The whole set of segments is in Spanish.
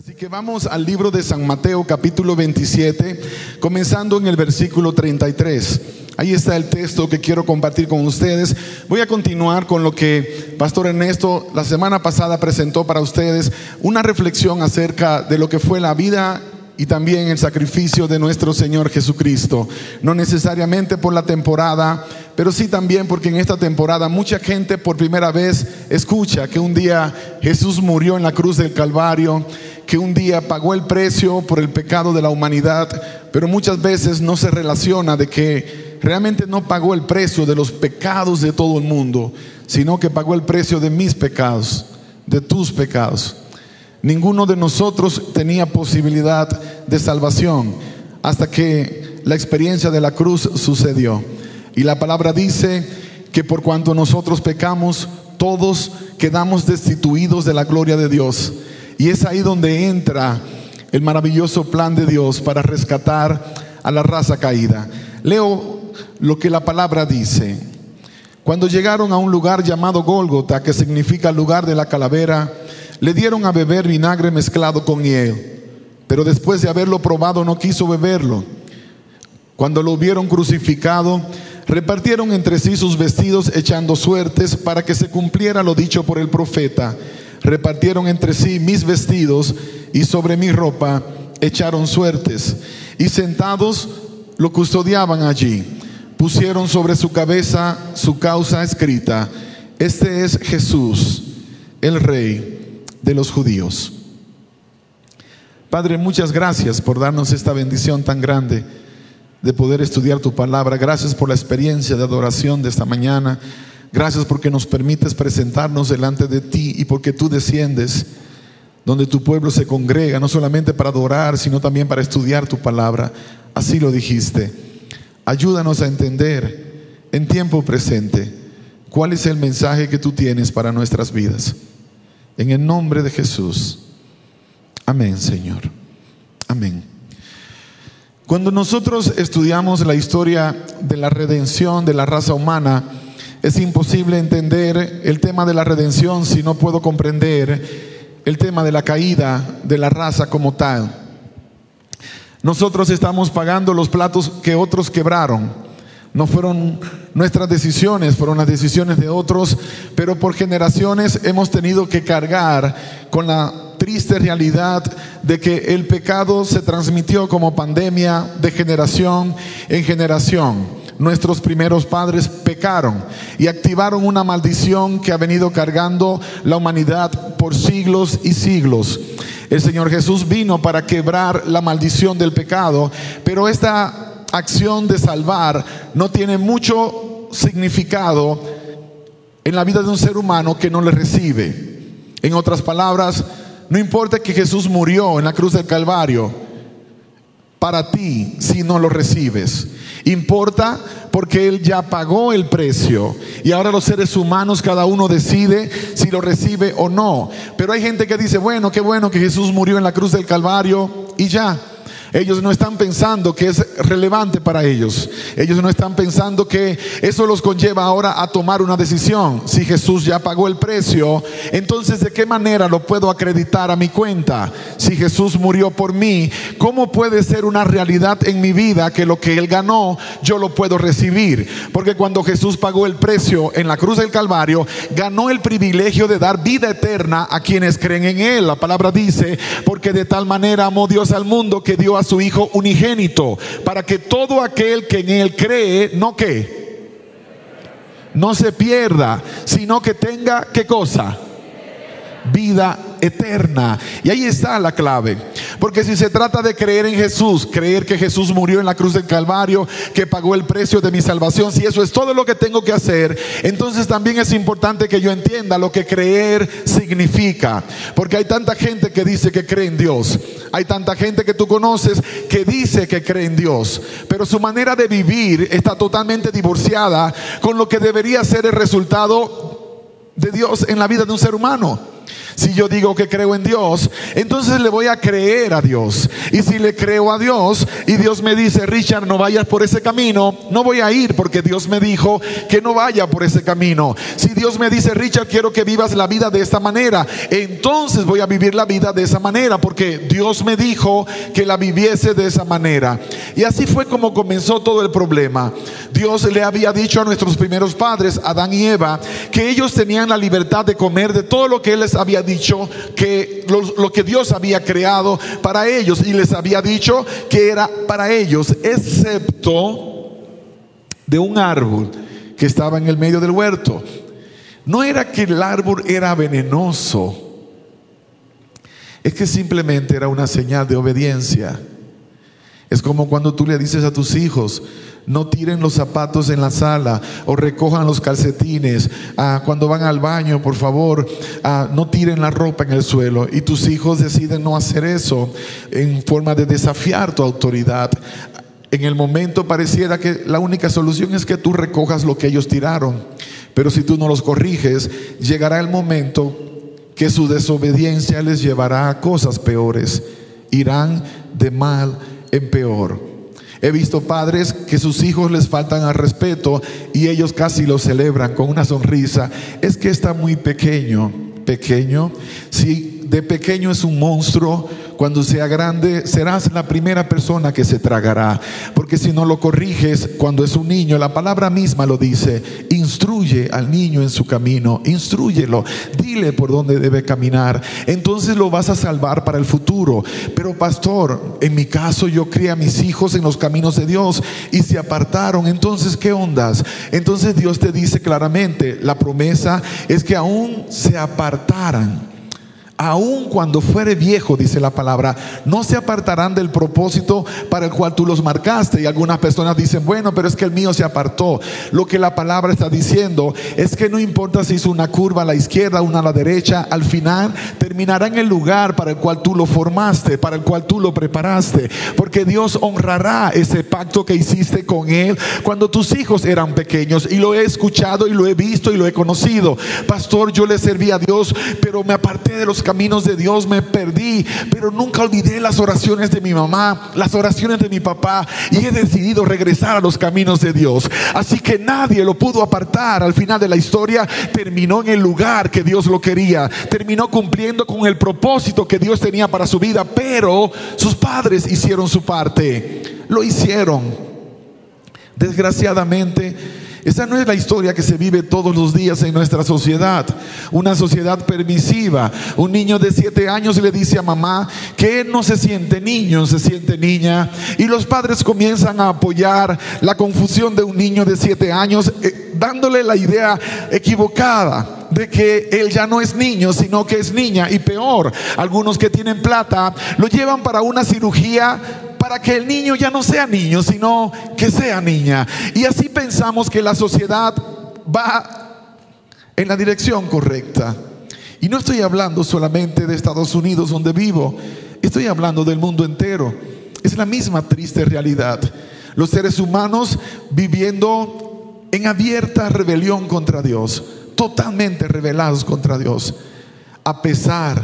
Así que vamos al libro de San Mateo capítulo 27, comenzando en el versículo 33. Ahí está el texto que quiero compartir con ustedes. Voy a continuar con lo que Pastor Ernesto la semana pasada presentó para ustedes, una reflexión acerca de lo que fue la vida y también el sacrificio de nuestro Señor Jesucristo. No necesariamente por la temporada, pero sí también porque en esta temporada mucha gente por primera vez escucha que un día Jesús murió en la cruz del Calvario, que un día pagó el precio por el pecado de la humanidad, pero muchas veces no se relaciona de que realmente no pagó el precio de los pecados de todo el mundo, sino que pagó el precio de mis pecados, de tus pecados. Ninguno de nosotros tenía posibilidad de salvación hasta que la experiencia de la cruz sucedió. Y la palabra dice que por cuanto nosotros pecamos, todos quedamos destituidos de la gloria de Dios. Y es ahí donde entra el maravilloso plan de Dios para rescatar a la raza caída. Leo lo que la palabra dice. Cuando llegaron a un lugar llamado Gólgota, que significa lugar de la calavera, le dieron a beber vinagre mezclado con hiel, pero después de haberlo probado no quiso beberlo. Cuando lo hubieron crucificado, repartieron entre sí sus vestidos echando suertes para que se cumpliera lo dicho por el profeta. Repartieron entre sí mis vestidos y sobre mi ropa echaron suertes. Y sentados lo custodiaban allí. Pusieron sobre su cabeza su causa escrita. Este es Jesús, el Rey de los judíos. Padre, muchas gracias por darnos esta bendición tan grande de poder estudiar tu palabra. Gracias por la experiencia de adoración de esta mañana. Gracias porque nos permites presentarnos delante de ti y porque tú desciendes donde tu pueblo se congrega, no solamente para adorar, sino también para estudiar tu palabra. Así lo dijiste. Ayúdanos a entender en tiempo presente cuál es el mensaje que tú tienes para nuestras vidas. En el nombre de Jesús. Amén, Señor. Amén. Cuando nosotros estudiamos la historia de la redención de la raza humana, es imposible entender el tema de la redención si no puedo comprender el tema de la caída de la raza como tal. Nosotros estamos pagando los platos que otros quebraron. No fueron nuestras decisiones, fueron las decisiones de otros, pero por generaciones hemos tenido que cargar con la triste realidad de que el pecado se transmitió como pandemia de generación en generación. Nuestros primeros padres pecaron y activaron una maldición que ha venido cargando la humanidad por siglos y siglos. El Señor Jesús vino para quebrar la maldición del pecado, pero esta acción de salvar no tiene mucho significado en la vida de un ser humano que no le recibe. En otras palabras, no importa que Jesús murió en la cruz del Calvario para ti si no lo recibes. Importa porque Él ya pagó el precio y ahora los seres humanos cada uno decide si lo recibe o no. Pero hay gente que dice, bueno, qué bueno que Jesús murió en la cruz del Calvario y ya. Ellos no están pensando que es relevante para ellos. Ellos no están pensando que eso los conlleva ahora a tomar una decisión. Si Jesús ya pagó el precio, entonces ¿de qué manera lo puedo acreditar a mi cuenta? Si Jesús murió por mí, ¿cómo puede ser una realidad en mi vida que lo que Él ganó yo lo puedo recibir? Porque cuando Jesús pagó el precio en la cruz del Calvario, ganó el privilegio de dar vida eterna a quienes creen en Él. La palabra dice, porque de tal manera amó Dios al mundo que dio a su Hijo unigénito, para que todo aquel que en Él cree, no que, no se pierda, sino que tenga, ¿qué cosa? Vida eterna. Y ahí está la clave. Porque si se trata de creer en Jesús, creer que Jesús murió en la cruz del Calvario, que pagó el precio de mi salvación, si eso es todo lo que tengo que hacer, entonces también es importante que yo entienda lo que creer significa. Porque hay tanta gente que dice que cree en Dios. Hay tanta gente que tú conoces que dice que cree en Dios. Pero su manera de vivir está totalmente divorciada con lo que debería ser el resultado de Dios en la vida de un ser humano. Si yo digo que creo en Dios, entonces le voy a creer a Dios. Y si le creo a Dios y Dios me dice, Richard, no vayas por ese camino, no voy a ir porque Dios me dijo que no vaya por ese camino. Si Dios me dice, Richard, quiero que vivas la vida de esta manera, entonces voy a vivir la vida de esa manera porque Dios me dijo que la viviese de esa manera. Y así fue como comenzó todo el problema. Dios le había dicho a nuestros primeros padres, Adán y Eva, que ellos tenían la libertad de comer de todo lo que Él les había dicho, que lo, que Dios había creado para ellos y les había dicho que era para ellos, excepto de un árbol que estaba en el medio del huerto. No era que el árbol era venenoso, es que simplemente era una señal de obediencia. Es como cuando tú le dices a tus hijos, no tiren los zapatos en la sala o recojan los calcetines. Ah, cuando van al baño, por favor, ah, no tiren la ropa en el suelo. Y tus hijos deciden no hacer eso en forma de desafiar tu autoridad. En el momento pareciera que la única solución es que tú recojas lo que ellos tiraron. Pero si tú no los corriges, llegará el momento que su desobediencia les llevará a cosas peores. Irán de mal en peor. He visto padres que sus hijos les faltan al respeto y ellos casi lo celebran con una sonrisa. Es que está muy pequeño, pequeño. Si de pequeño es un monstruo, cuando sea grande serás la primera persona que se tragará. Porque si no lo corriges cuando es un niño, la palabra misma lo dice, instruye al niño en su camino, instruyelo, dile por dónde debe caminar. Entonces lo vas a salvar para el futuro. Pero pastor, en mi caso yo crié a mis hijos en los caminos de Dios y se apartaron. Entonces, ¿qué ondas? Entonces Dios te dice claramente, la promesa es que aún se apartaran aun cuando fuere viejo, dice la palabra, no se apartarán del propósito para el cual tú los marcaste. Y algunas personas dicen, bueno, pero es que el mío se apartó. Lo que la palabra está diciendo es que no importa si hizo una curva a la izquierda, una a la derecha, al final terminará en el lugar para el cual tú lo formaste, para el cual tú lo preparaste. Porque Dios honrará ese pacto que hiciste con Él cuando tus hijos eran pequeños. Y lo he escuchado y lo he visto y lo he conocido. Pastor, yo le serví a Dios, pero me aparté de los caminos de Dios me perdí, pero nunca olvidé las oraciones de mi mamá, las oraciones de mi papá y he decidido regresar a los caminos de Dios. Así que nadie lo pudo apartar. Al final de la historia terminó en el lugar que Dios lo quería, terminó cumpliendo con el propósito que Dios tenía para su vida, pero sus padres hicieron su parte, lo hicieron. Desgraciadamente, esa no es la historia que se vive todos los días en nuestra sociedad. Una sociedad permisiva. Un niño de siete años le dice a mamá que no se siente niño, se siente niña. Y los padres comienzan a apoyar la confusión de un niño de siete años, eh, dándole la idea equivocada de que él ya no es niño, sino que es niña. Y peor, algunos que tienen plata lo llevan para una cirugía para que el niño ya no sea niño, sino que sea niña. Y así pensamos que la sociedad va en la dirección correcta. Y no estoy hablando solamente de Estados Unidos donde vivo, estoy hablando del mundo entero. Es la misma triste realidad. Los seres humanos viviendo en abierta rebelión contra Dios, totalmente rebelados contra Dios, a pesar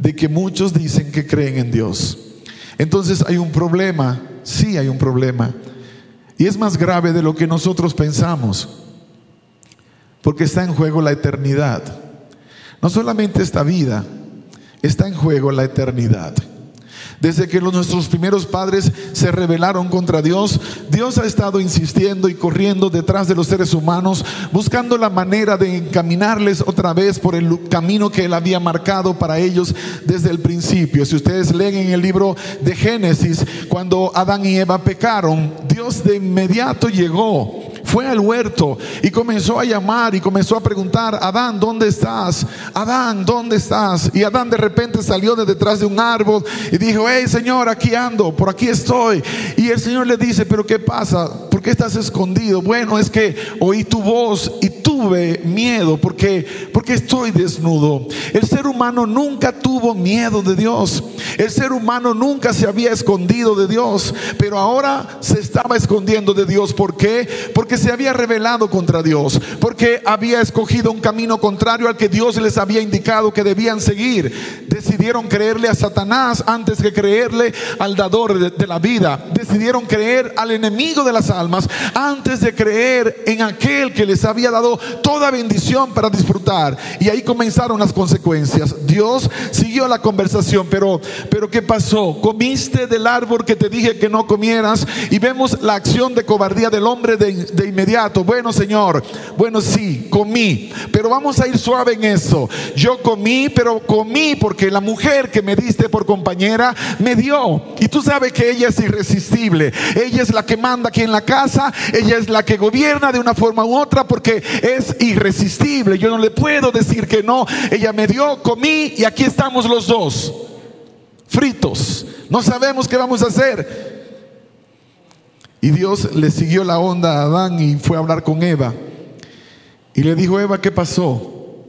de que muchos dicen que creen en Dios. Entonces hay un problema, sí hay un problema. Y es más grave de lo que nosotros pensamos, porque está en juego la eternidad. No solamente esta vida, está en juego la eternidad. Desde que nuestros primeros padres se rebelaron contra Dios, Dios ha estado insistiendo y corriendo detrás de los seres humanos, buscando la manera de encaminarles otra vez por el camino que Él había marcado para ellos desde el principio. Si ustedes leen en el libro de Génesis, cuando Adán y Eva pecaron, Dios de inmediato llegó fue al huerto y comenzó a llamar y comenzó a preguntar, Adán, ¿dónde estás? Adán, ¿dónde estás? Y Adán de repente salió de detrás de un árbol y dijo, hey Señor, aquí ando, por aquí estoy. Y el Señor le dice, pero ¿qué pasa? ¿Por qué estás escondido? Bueno, es que oí tu voz y tuve miedo porque, porque estoy desnudo. El ser humano nunca tuvo miedo de Dios. El ser humano nunca se había escondido de Dios, pero ahora se estaba escondiendo de Dios. ¿Por qué? Porque se había rebelado contra Dios, porque había escogido un camino contrario al que Dios les había indicado que debían seguir. Decidieron creerle a Satanás antes que creerle al dador de, de la vida. Decidieron creer al enemigo de las almas antes de creer en aquel que les había dado toda bendición para disfrutar. Y ahí comenzaron las consecuencias. Dios siguió la conversación, pero, pero ¿qué pasó? Comiste del árbol que te dije que no comieras y vemos la acción de cobardía del hombre de, de inmediato. Bueno, Señor, bueno, sí, comí, pero vamos a ir suave en eso. Yo comí, pero comí porque la mujer que me diste por compañera me dio. Y tú sabes que ella es irresistible. Ella es la que manda aquí en la casa, ella es la que gobierna de una forma u otra porque es irresistible. Yo no le puedo decir que no. Ella me dio, comí y aquí estamos los dos, fritos. No sabemos qué vamos a hacer. Y Dios le siguió la onda a Adán y fue a hablar con Eva. Y le dijo, Eva, ¿qué pasó?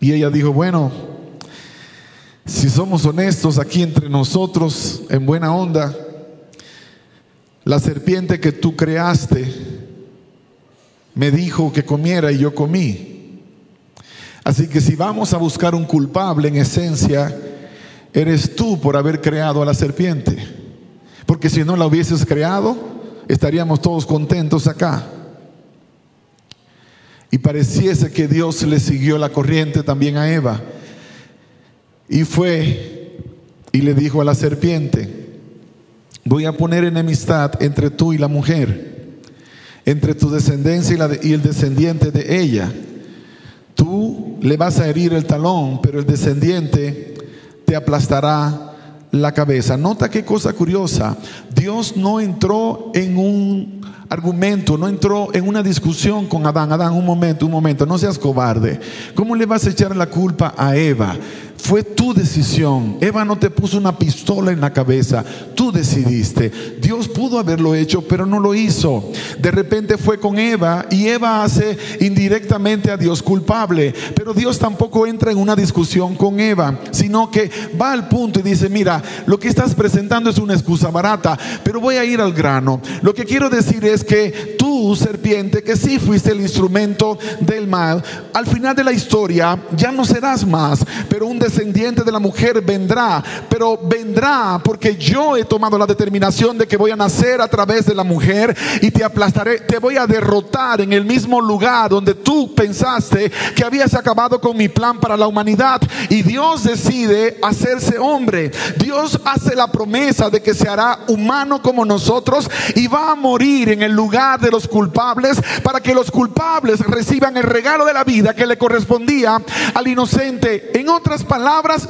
Y ella dijo, bueno, si somos honestos aquí entre nosotros, en buena onda, la serpiente que tú creaste me dijo que comiera y yo comí. Así que si vamos a buscar un culpable en esencia, eres tú por haber creado a la serpiente. Porque si no la hubieses creado, estaríamos todos contentos acá. Y pareciese que Dios le siguió la corriente también a Eva. Y fue y le dijo a la serpiente, voy a poner enemistad entre tú y la mujer, entre tu descendencia y, y el descendiente de ella. Tú le vas a herir el talón, pero el descendiente te aplastará la cabeza. Nota qué cosa curiosa. Dios no entró en un argumento, no entró en una discusión con Adán. Adán, un momento, un momento, no seas cobarde. ¿Cómo le vas a echar la culpa a Eva? Fue tu decisión. Eva no te puso una pistola en la cabeza. Tú decidiste. Dios pudo haberlo hecho, pero no lo hizo. De repente fue con Eva y Eva hace indirectamente a Dios culpable. Pero Dios tampoco entra en una discusión con Eva, sino que va al punto y dice, mira, lo que estás presentando es una excusa barata, pero voy a ir al grano. Lo que quiero decir es que tú, serpiente, que sí fuiste el instrumento del mal, al final de la historia ya no serás más, pero un descendiente de la mujer vendrá, pero vendrá porque yo he tomado la determinación de que voy a nacer a través de la mujer y te aplastaré, te voy a derrotar en el mismo lugar donde tú pensaste que habías acabado con mi plan para la humanidad y Dios decide hacerse hombre. Dios hace la promesa de que se hará humano como nosotros y va a morir en el lugar de los culpables para que los culpables reciban el regalo de la vida que le correspondía al inocente. En otras palabras,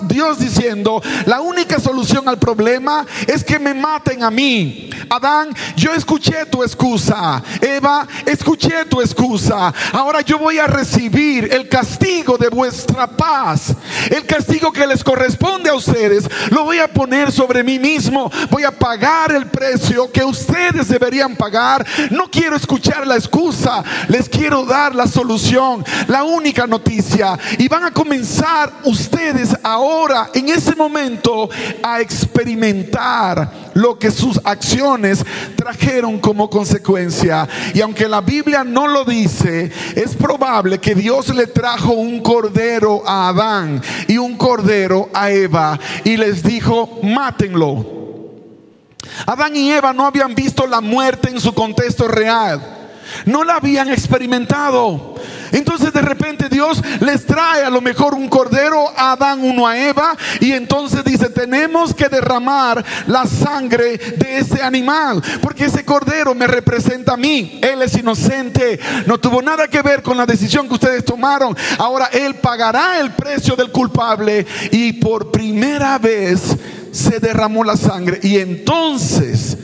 Dios diciendo, la única solución al problema es que me maten a mí. Adán, yo escuché tu excusa. Eva, escuché tu excusa. Ahora yo voy a recibir el castigo de vuestra paz. El castigo que les corresponde a ustedes, lo voy a poner sobre mí mismo. Voy a pagar el precio que ustedes deberían pagar. No quiero escuchar la excusa. Les quiero dar la solución, la única noticia. Y van a comenzar ustedes ahora, en ese momento, a experimentar lo que sus acciones trajeron como consecuencia. Y aunque la Biblia no lo dice, es probable que Dios le trajo un cordero a Adán y un cordero a Eva y les dijo, mátenlo. Adán y Eva no habían visto la muerte en su contexto real. No la habían experimentado. Entonces de repente Dios les trae a lo mejor un cordero a Adán, uno a Eva, y entonces dice, tenemos que derramar la sangre de ese animal, porque ese cordero me representa a mí. Él es inocente, no tuvo nada que ver con la decisión que ustedes tomaron. Ahora Él pagará el precio del culpable y por primera vez se derramó la sangre. Y entonces...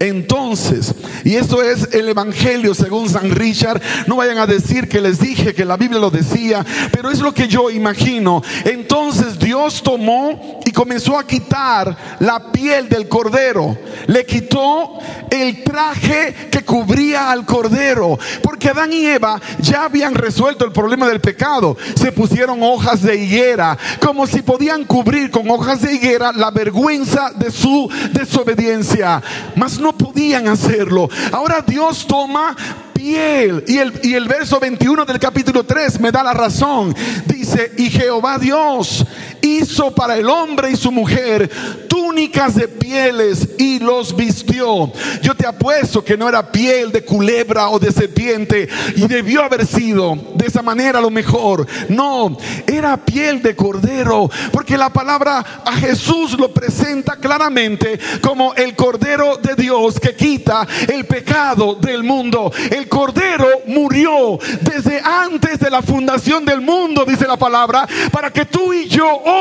Entonces, y esto es el Evangelio según San Richard, no vayan a decir que les dije que la Biblia lo decía, pero es lo que yo imagino. Entonces Dios tomó y comenzó a quitar la piel del cordero. Le quitó el traje que cubría al cordero. Porque Adán y Eva ya habían resuelto el problema del pecado. Se pusieron hojas de higuera, como si podían cubrir con hojas de higuera la vergüenza de su desobediencia. Mas no podían hacerlo. Ahora Dios toma piel. Y el, y el verso 21 del capítulo 3 me da la razón. Dice, y Jehová Dios hizo para el hombre y su mujer túnicas de pieles y los vistió. Yo te apuesto que no era piel de culebra o de serpiente y debió haber sido de esa manera lo mejor. No, era piel de cordero, porque la palabra a Jesús lo presenta claramente como el cordero de Dios que quita el pecado del mundo. El cordero murió desde antes de la fundación del mundo, dice la palabra, para que tú y yo hoy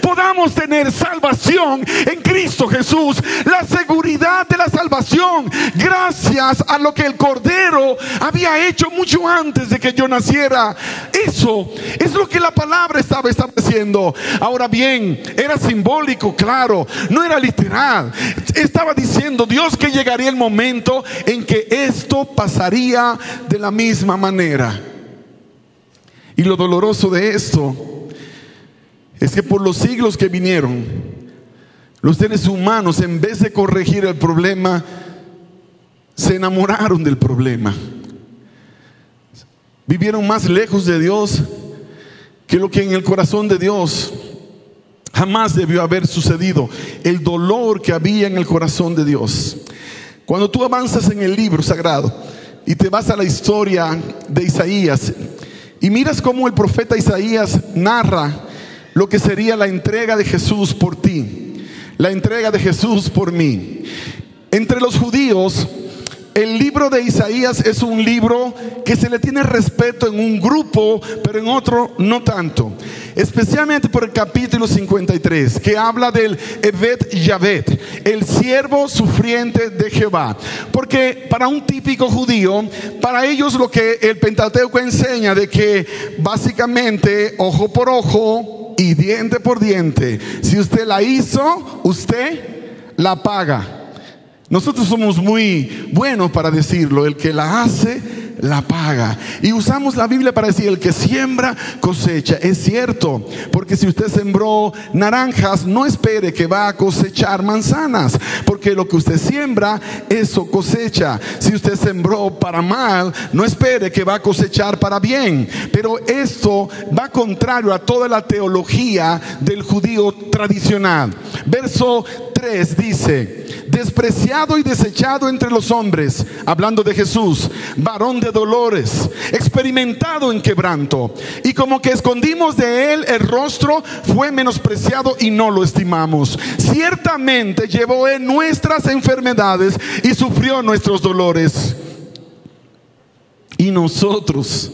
podamos tener salvación en Cristo Jesús, la seguridad de la salvación, gracias a lo que el Cordero había hecho mucho antes de que yo naciera. Eso es lo que la palabra estaba estableciendo. Ahora bien, era simbólico, claro, no era literal. Estaba diciendo Dios que llegaría el momento en que esto pasaría de la misma manera. Y lo doloroso de esto es que por los siglos que vinieron, los seres humanos, en vez de corregir el problema, se enamoraron del problema. Vivieron más lejos de Dios que lo que en el corazón de Dios jamás debió haber sucedido. El dolor que había en el corazón de Dios. Cuando tú avanzas en el libro sagrado y te vas a la historia de Isaías y miras cómo el profeta Isaías narra lo que sería la entrega de Jesús por ti, la entrega de Jesús por mí. Entre los judíos, el libro de Isaías es un libro que se le tiene respeto en un grupo, pero en otro no tanto. Especialmente por el capítulo 53, que habla del Evet Yavet, el siervo sufriente de Jehová. Porque para un típico judío, para ellos lo que el Pentateuco enseña de que básicamente ojo por ojo, y diente por diente. Si usted la hizo, usted la paga. Nosotros somos muy buenos para decirlo. El que la hace, la paga. Y usamos la Biblia para decir, el que siembra, cosecha. Es cierto, porque si usted sembró naranjas, no espere que va a cosechar manzanas, porque lo que usted siembra, eso cosecha. Si usted sembró para mal, no espere que va a cosechar para bien. Pero esto va contrario a toda la teología del judío tradicional. Verso 3 dice, y desechado entre los hombres, hablando de Jesús, varón de dolores, experimentado en quebranto, y como que escondimos de él el rostro, fue menospreciado y no lo estimamos. Ciertamente llevó en nuestras enfermedades y sufrió nuestros dolores. Y nosotros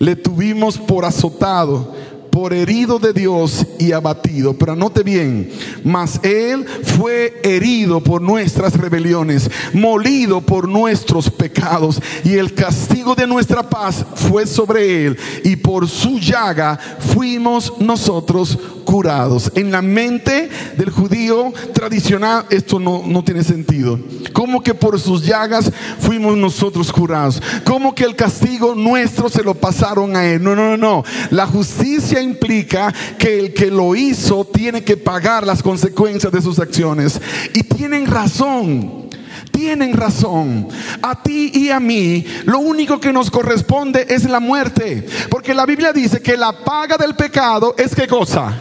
le tuvimos por azotado por herido de Dios y abatido. Pero anote bien, mas Él fue herido por nuestras rebeliones, molido por nuestros pecados, y el castigo de nuestra paz fue sobre Él, y por su llaga fuimos nosotros curados. En la mente del judío tradicional esto no, no tiene sentido. Como que por sus llagas fuimos nosotros curados. Como que el castigo nuestro se lo pasaron a Él. No, no, no. La justicia implica que el que lo hizo tiene que pagar las consecuencias de sus acciones. Y tienen razón. Tienen razón. A ti y a mí lo único que nos corresponde es la muerte. Porque la Biblia dice que la paga del pecado es qué cosa?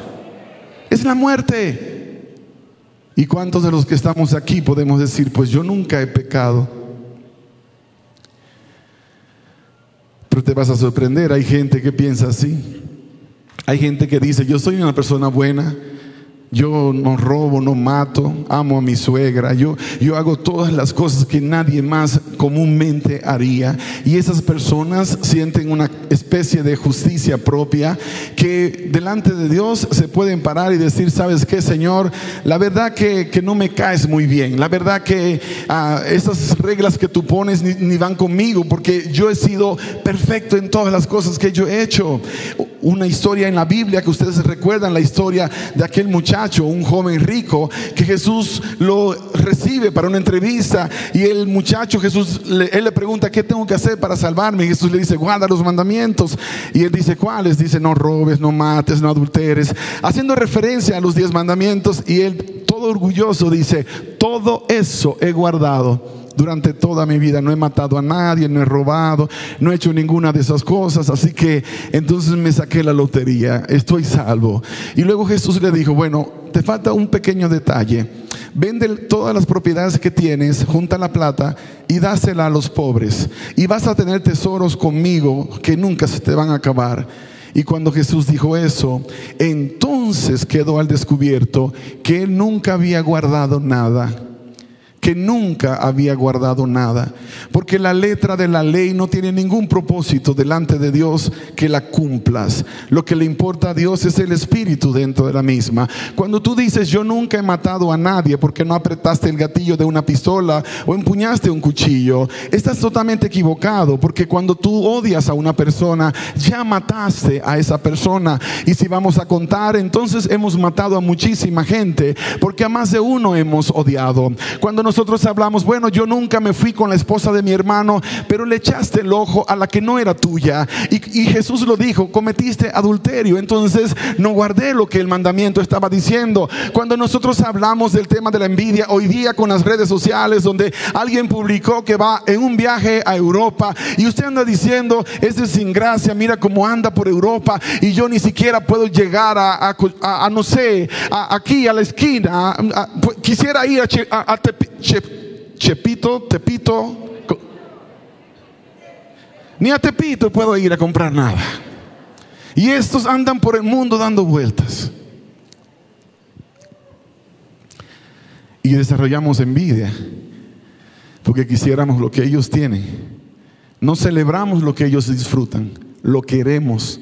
Es la muerte. ¿Y cuántos de los que estamos aquí podemos decir, pues yo nunca he pecado? Pero te vas a sorprender, hay gente que piensa así. Hay gente que dice, yo soy una persona buena, yo no robo, no mato, amo a mi suegra, yo, yo hago todas las cosas que nadie más comúnmente haría. Y esas personas sienten una especie de justicia propia que delante de Dios se pueden parar y decir, ¿sabes qué, Señor? La verdad que, que no me caes muy bien. La verdad que ah, esas reglas que tú pones ni, ni van conmigo porque yo he sido perfecto en todas las cosas que yo he hecho una historia en la Biblia que ustedes recuerdan, la historia de aquel muchacho, un joven rico, que Jesús lo recibe para una entrevista y el muchacho Jesús, él le pregunta, ¿qué tengo que hacer para salvarme? Y Jesús le dice, guarda los mandamientos. Y él dice, ¿cuáles? Dice, no robes, no mates, no adulteres, haciendo referencia a los diez mandamientos y él todo orgulloso dice, todo eso he guardado durante toda mi vida. No he matado a nadie, no he robado, no he hecho ninguna de esas cosas. Así que entonces me saqué la lotería, estoy salvo. Y luego Jesús le dijo, bueno, te falta un pequeño detalle. Vende todas las propiedades que tienes, junta la plata y dásela a los pobres. Y vas a tener tesoros conmigo que nunca se te van a acabar. Y cuando Jesús dijo eso, entonces quedó al descubierto que él nunca había guardado nada que nunca había guardado nada, porque la letra de la ley no tiene ningún propósito delante de Dios que la cumplas. Lo que le importa a Dios es el espíritu dentro de la misma. Cuando tú dices, yo nunca he matado a nadie porque no apretaste el gatillo de una pistola o empuñaste un cuchillo, estás totalmente equivocado, porque cuando tú odias a una persona, ya mataste a esa persona. Y si vamos a contar, entonces hemos matado a muchísima gente, porque a más de uno hemos odiado. Cuando nos nosotros hablamos, bueno, yo nunca me fui con la esposa de mi hermano, pero le echaste el ojo a la que no era tuya. Y, Jesús lo dijo, cometiste adulterio. Entonces no guardé lo que el mandamiento estaba diciendo. Cuando nosotros hablamos del tema de la envidia, hoy día con las redes sociales, donde alguien publicó que va en un viaje a Europa y usted anda diciendo, es sin gracia, mira cómo anda por Europa y yo ni siquiera puedo llegar a, no sé, aquí a la esquina, pues, quisiera ir a, a, Chepito, Tepito. Ni a Tepito puedo ir a comprar nada. Y estos andan por el mundo dando vueltas. Y desarrollamos envidia porque quisiéramos lo que ellos tienen. No celebramos lo que ellos disfrutan, lo queremos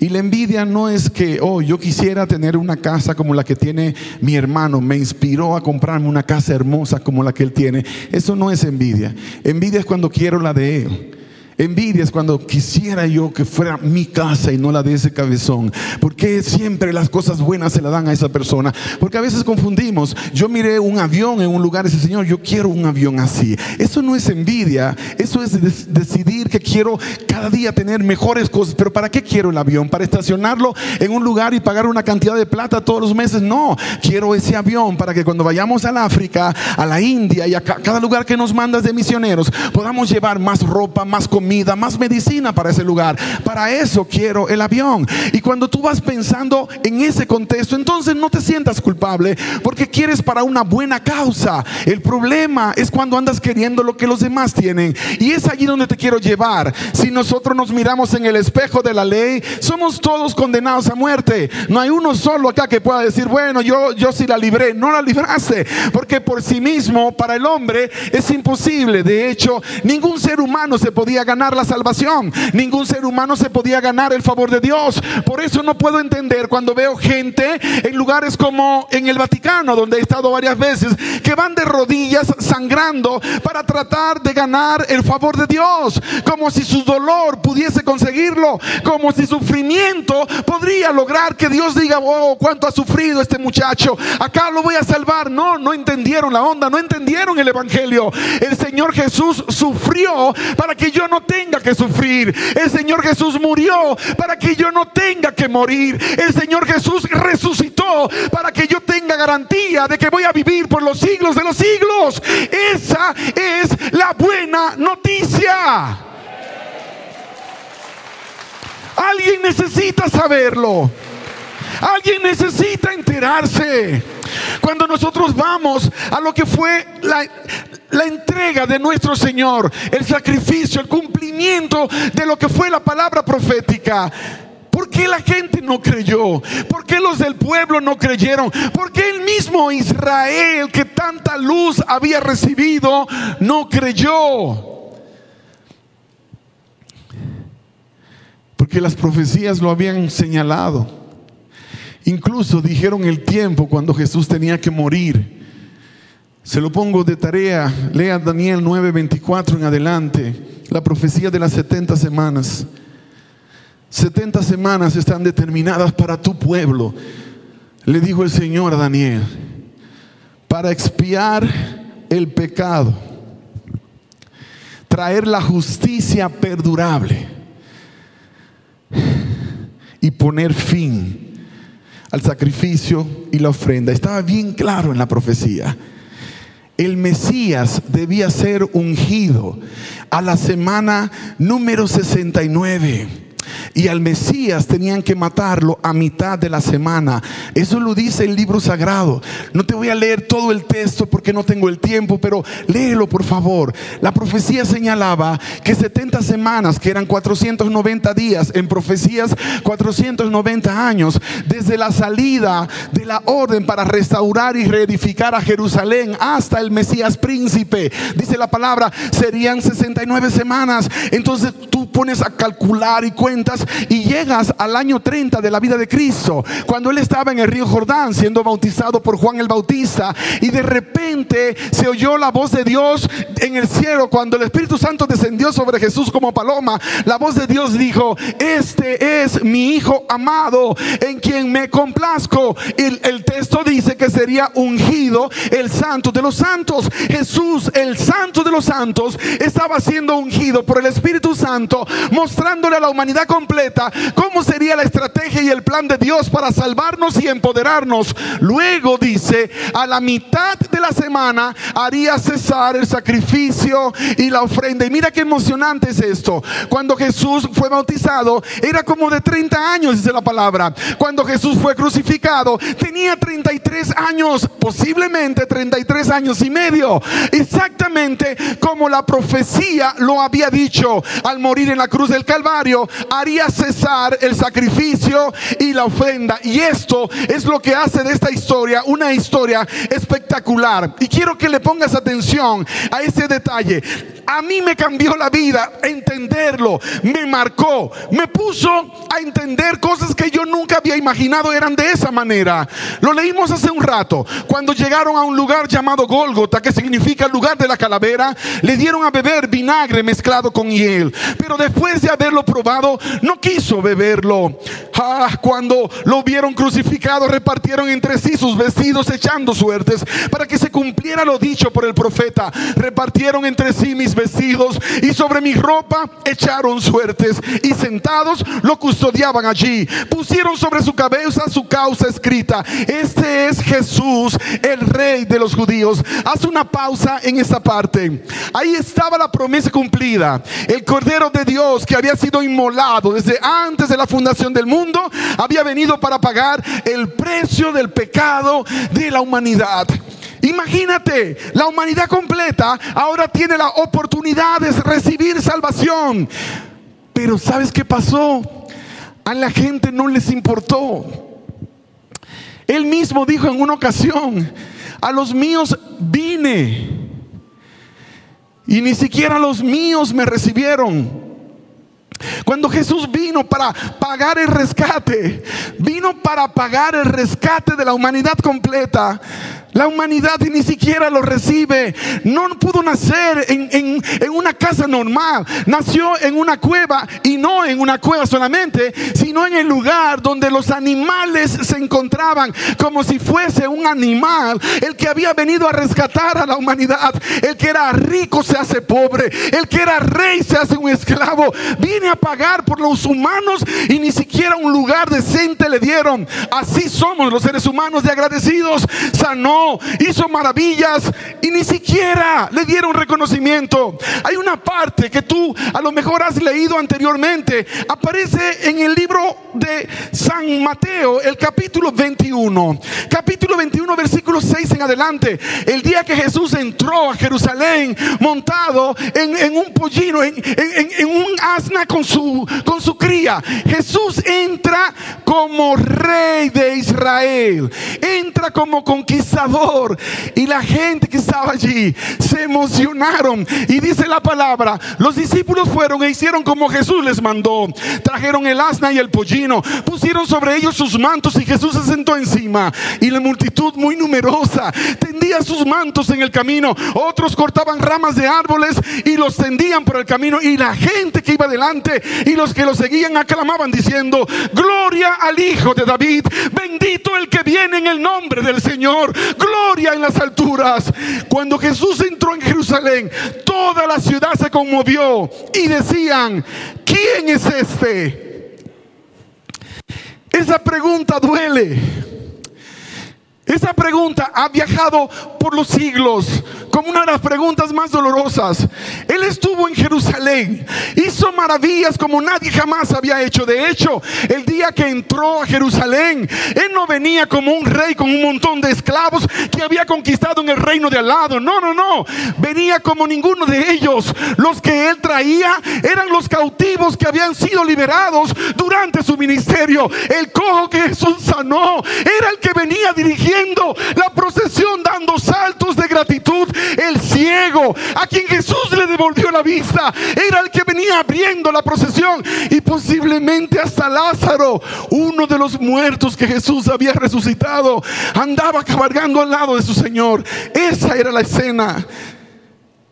y la envidia no es que, oh, yo quisiera tener una casa como la que tiene mi hermano, me inspiró a comprarme una casa hermosa como la que él tiene. Eso no es envidia. Envidia es cuando quiero la de él. Envidia es cuando quisiera yo que fuera mi casa y no la de ese cabezón. Porque siempre las cosas buenas se la dan a esa persona. Porque a veces confundimos. Yo miré un avión en un lugar y dije, Señor, yo quiero un avión así. Eso no es envidia. Eso es decidir que quiero cada día tener mejores cosas. Pero ¿para qué quiero el avión? ¿Para estacionarlo en un lugar y pagar una cantidad de plata todos los meses? No. Quiero ese avión para que cuando vayamos al África, a la India y a cada lugar que nos mandas de misioneros, podamos llevar más ropa, más comida más medicina para ese lugar. Para eso quiero el avión. Y cuando tú vas pensando en ese contexto, entonces no te sientas culpable porque quieres para una buena causa. El problema es cuando andas queriendo lo que los demás tienen. Y es allí donde te quiero llevar. Si nosotros nos miramos en el espejo de la ley, somos todos condenados a muerte. No hay uno solo acá que pueda decir, bueno, yo, yo sí la libré. No la libraste. Porque por sí mismo, para el hombre, es imposible. De hecho, ningún ser humano se podía ganar la salvación. Ningún ser humano se podía ganar el favor de Dios. Por eso no puedo entender cuando veo gente en lugares como en el Vaticano, donde he estado varias veces, que van de rodillas sangrando para tratar de ganar el favor de Dios. Como si su dolor pudiese conseguirlo. Como si sufrimiento podría lograr que Dios diga, oh, cuánto ha sufrido este muchacho. Acá lo voy a salvar. No, no entendieron la onda, no entendieron el Evangelio. El Señor Jesús sufrió para que yo no tenga que sufrir. El Señor Jesús murió para que yo no tenga que morir. El Señor Jesús resucitó para que yo tenga garantía de que voy a vivir por los siglos de los siglos. Esa es la buena noticia. Alguien necesita saberlo. Alguien necesita enterarse. Cuando nosotros vamos a lo que fue la, la entrega de nuestro Señor, el sacrificio, el cumplimiento de lo que fue la palabra profética. ¿Por qué la gente no creyó? ¿Por qué los del pueblo no creyeron? ¿Por qué el mismo Israel que tanta luz había recibido no creyó? Porque las profecías lo habían señalado. Incluso dijeron el tiempo cuando Jesús tenía que morir. Se lo pongo de tarea, lea Daniel 9:24 en adelante, la profecía de las 70 semanas. 70 semanas están determinadas para tu pueblo, le dijo el Señor a Daniel, para expiar el pecado, traer la justicia perdurable y poner fin al sacrificio y la ofrenda. Estaba bien claro en la profecía. El Mesías debía ser ungido. A la semana número 69 y al Mesías tenían que matarlo a mitad de la semana. Eso lo dice el libro sagrado. No te voy a leer todo el texto porque no tengo el tiempo, pero léelo por favor. La profecía señalaba que 70 semanas, que eran 490 días, en profecías 490 años, desde la salida de la orden para restaurar y reedificar a Jerusalén hasta el Mesías príncipe, dice la palabra, serían 69 semanas. Entonces tú pones a calcular y cuentas y llegas al año 30 de la vida de Cristo, cuando él estaba en el río Jordán siendo bautizado por Juan el Bautista y de repente se oyó la voz de Dios en el cielo cuando el Espíritu Santo descendió sobre Jesús como paloma. La voz de Dios dijo, este es mi Hijo amado en quien me complazco. El, el texto dice que sería ungido el santo de los santos. Jesús, el santo de los santos, estaba siendo ungido por el Espíritu Santo, mostrándole a la humanidad completa cómo sería la estrategia y el plan de Dios para salvarnos y empoderarnos. Luego dice, a la mitad de la semana haría cesar el sacrificio y la ofrenda. Y mira qué emocionante es esto. Cuando Jesús fue bautizado, era como de 30 años, dice la palabra. Cuando Jesús fue crucificado, tenía 33 años, posiblemente 33 años y medio. Exactamente como la profecía lo había dicho al morir en la cruz del Calvario haría cesar el sacrificio y la ofrenda. Y esto es lo que hace de esta historia una historia espectacular. Y quiero que le pongas atención a ese detalle. A mí me cambió la vida entenderlo, me marcó, me puso a entender cosas que yo nunca había imaginado eran de esa manera. Lo leímos hace un rato, cuando llegaron a un lugar llamado Gólgota, que significa lugar de la calavera, le dieron a beber vinagre mezclado con hiel. Pero después de haberlo probado, no quiso beberlo. Ah, cuando lo vieron crucificado, repartieron entre sí sus vestidos echando suertes para que se cumpliera lo dicho por el profeta. Entre sí mis vestidos y sobre mi ropa echaron suertes y sentados lo custodiaban allí. Pusieron sobre su cabeza su causa escrita. Este es Jesús, el rey de los judíos. Haz una pausa en esta parte. Ahí estaba la promesa cumplida. El Cordero de Dios que había sido inmolado desde antes de la fundación del mundo, había venido para pagar el precio del pecado de la humanidad. Imagínate, la humanidad completa ahora tiene la oportunidad de recibir salvación. Pero ¿sabes qué pasó? A la gente no les importó. Él mismo dijo en una ocasión, a los míos vine y ni siquiera los míos me recibieron. Cuando Jesús vino para pagar el rescate, vino para pagar el rescate de la humanidad completa. La humanidad ni siquiera lo recibe. No pudo nacer en, una casa normal. Nació en una cueva y no en una cueva solamente, sino en el lugar donde los animales se encontraban como si fuese un animal. El que había venido a rescatar a la humanidad. El que era rico se hace pobre. El que era rey se hace un esclavo. Viene a pagar por los humanos y ni siquiera un lugar decente le dieron. Así somos los seres humanos de agradecidos. Sanó hizo maravillas y ni siquiera le dieron reconocimiento. Hay una parte que tú a lo mejor has leído anteriormente. Aparece en el libro de San Mateo, el capítulo 21. Capítulo 21, versículo 6 en adelante. El día que Jesús entró a Jerusalén montado en, un pollino, en, en, un asna con su, con su cría. Jesús entra como rey de Israel. Entra como conquistador Y la gente que estaba allí se emocionaron. Y dice la palabra, los discípulos fueron e hicieron como Jesús les mandó. Trajeron el asna y el pollino, pusieron sobre ellos sus mantos y Jesús se sentó encima. Y la multitud muy numerosa tendía sus mantos en el camino. Otros cortaban ramas de árboles y los tendían por el camino. Y la gente que iba delante y los que lo seguían aclamaban diciendo, gloria al Hijo de David, bendito el que viene en el nombre del Señor, gloria en las alturas. Cuando Jesús entró en Jerusalén, toda la ciudad se conmovió y decían, ¿quién es este? Esa pregunta duele. Esa pregunta ha viajado por los siglos como una de las preguntas más dolorosas. Él estuvo en Jerusalén, hizo maravillas como nadie jamás había hecho. De hecho, el día que entró a Jerusalén, él no venía como un rey con un montón de esclavos que había conquistado en el reino de al lado. No, no, no. Venía como ninguno de ellos. Los que él traía eran los cautivos que habían sido liberados durante su ministerio. El cojo que Jesús sanó era el que venía dirigiendo la procesión dando saltos de gratitud. El ciego, a quien Jesús le devolvió la vista, era el que venía abriendo la procesión. Y posiblemente hasta Lázaro, uno de los muertos que Jesús había resucitado, andaba cabalgando al lado de su Señor. Esa era la escena.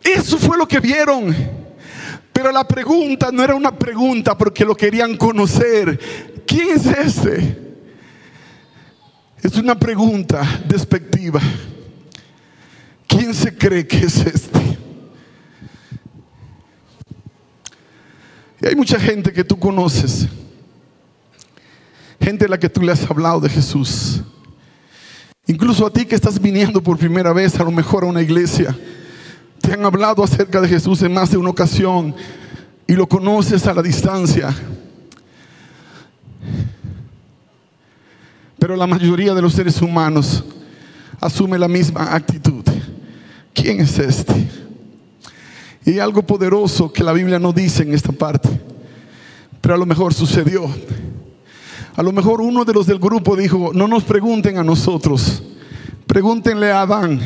Eso fue lo que vieron. Pero la pregunta no era una pregunta porque lo querían conocer. ¿Quién es este? Es una pregunta despectiva. ¿Quién se cree que es este? Y hay mucha gente que tú conoces. Gente a la que tú le has hablado de Jesús. Incluso a ti que estás viniendo por primera vez, a lo mejor a una iglesia. Te han hablado acerca de Jesús en más de una ocasión y lo conoces a la distancia. Pero la mayoría de los seres humanos asume la misma actitud. ¿Quién es este? Y hay algo poderoso que la Biblia no dice en esta parte, pero a lo mejor sucedió. A lo mejor uno de los del grupo dijo, no nos pregunten a nosotros, pregúntenle a Adán.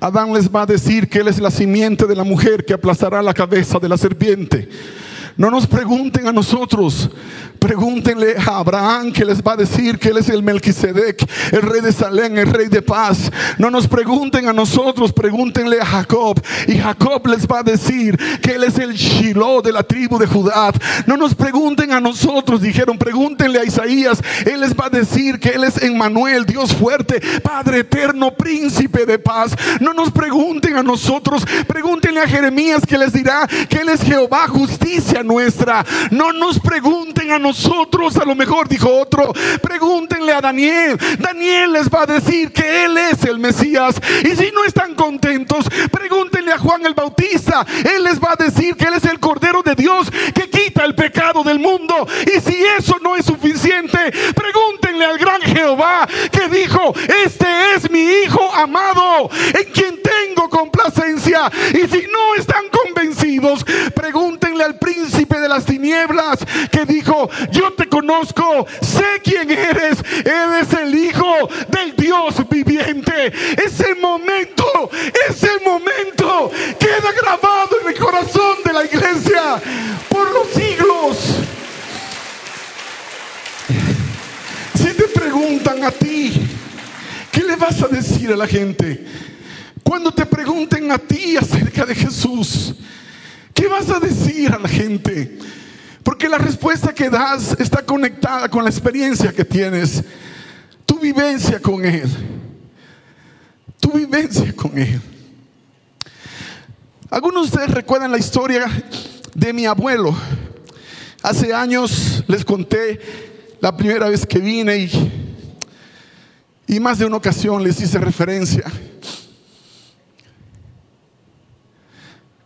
Adán les va a decir que él es la simiente de la mujer que aplastará la cabeza de la serpiente. No nos pregunten a nosotros, Pregúntenle a Abraham que les va a decir que él es el Melquisedec, el rey de Salem, el rey de paz. No nos pregunten a nosotros, pregúntenle a Jacob. Y Jacob les va a decir que él es el Shiloh de la tribu de Judá. No nos pregunten a nosotros, dijeron, pregúntenle a Isaías. Él les va a decir que él es Emmanuel, Dios fuerte, Padre eterno, príncipe de paz. No nos pregunten a nosotros, pregúntenle a Jeremías que les dirá que él es Jehová, justicia nuestra. No nos pregunten a nosotros a lo mejor dijo otro, pregúntenle a Daniel. Daniel les va a decir que él es el Mesías. Y si no están contentos, pregúntenle a Juan el Bautista. Él les va a decir que él es el Cordero de Dios que quita el pecado del mundo. Y si eso no es suficiente, pregúntenle al gran Jehová que dijo, este es mi Hijo amado, en quien tengo complacencia. Y si no están convencidos, pregúntenle al príncipe de las tinieblas que dijo, yo te conozco, sé quién eres, eres el Hijo del Dios viviente. Ese momento, ese momento queda grabado en el corazón de la iglesia por los siglos. Si te preguntan a ti, ¿qué le vas a decir a la gente? Cuando te pregunten a ti acerca de Jesús, ¿qué vas a decir a la gente? Porque la respuesta que das está conectada con la experiencia que tienes, tu vivencia con Él, tu vivencia con Él. Algunos de ustedes recuerdan la historia de mi abuelo. Hace años les conté la primera vez que vine y, y más de una ocasión les hice referencia.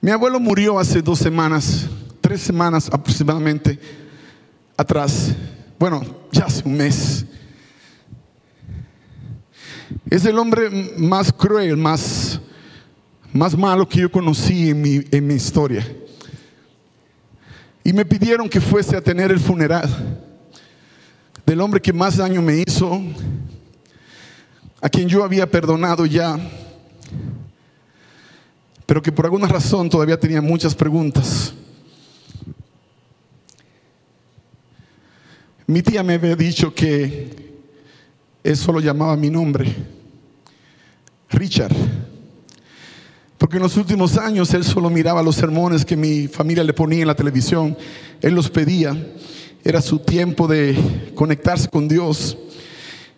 Mi abuelo murió hace dos semanas tres semanas aproximadamente atrás, bueno, ya hace un mes. Es el hombre más cruel, más, más malo que yo conocí en mi, en mi historia. Y me pidieron que fuese a tener el funeral del hombre que más daño me hizo, a quien yo había perdonado ya, pero que por alguna razón todavía tenía muchas preguntas. Mi tía me había dicho que él solo llamaba mi nombre, Richard, porque en los últimos años él solo miraba los sermones que mi familia le ponía en la televisión, él los pedía, era su tiempo de conectarse con Dios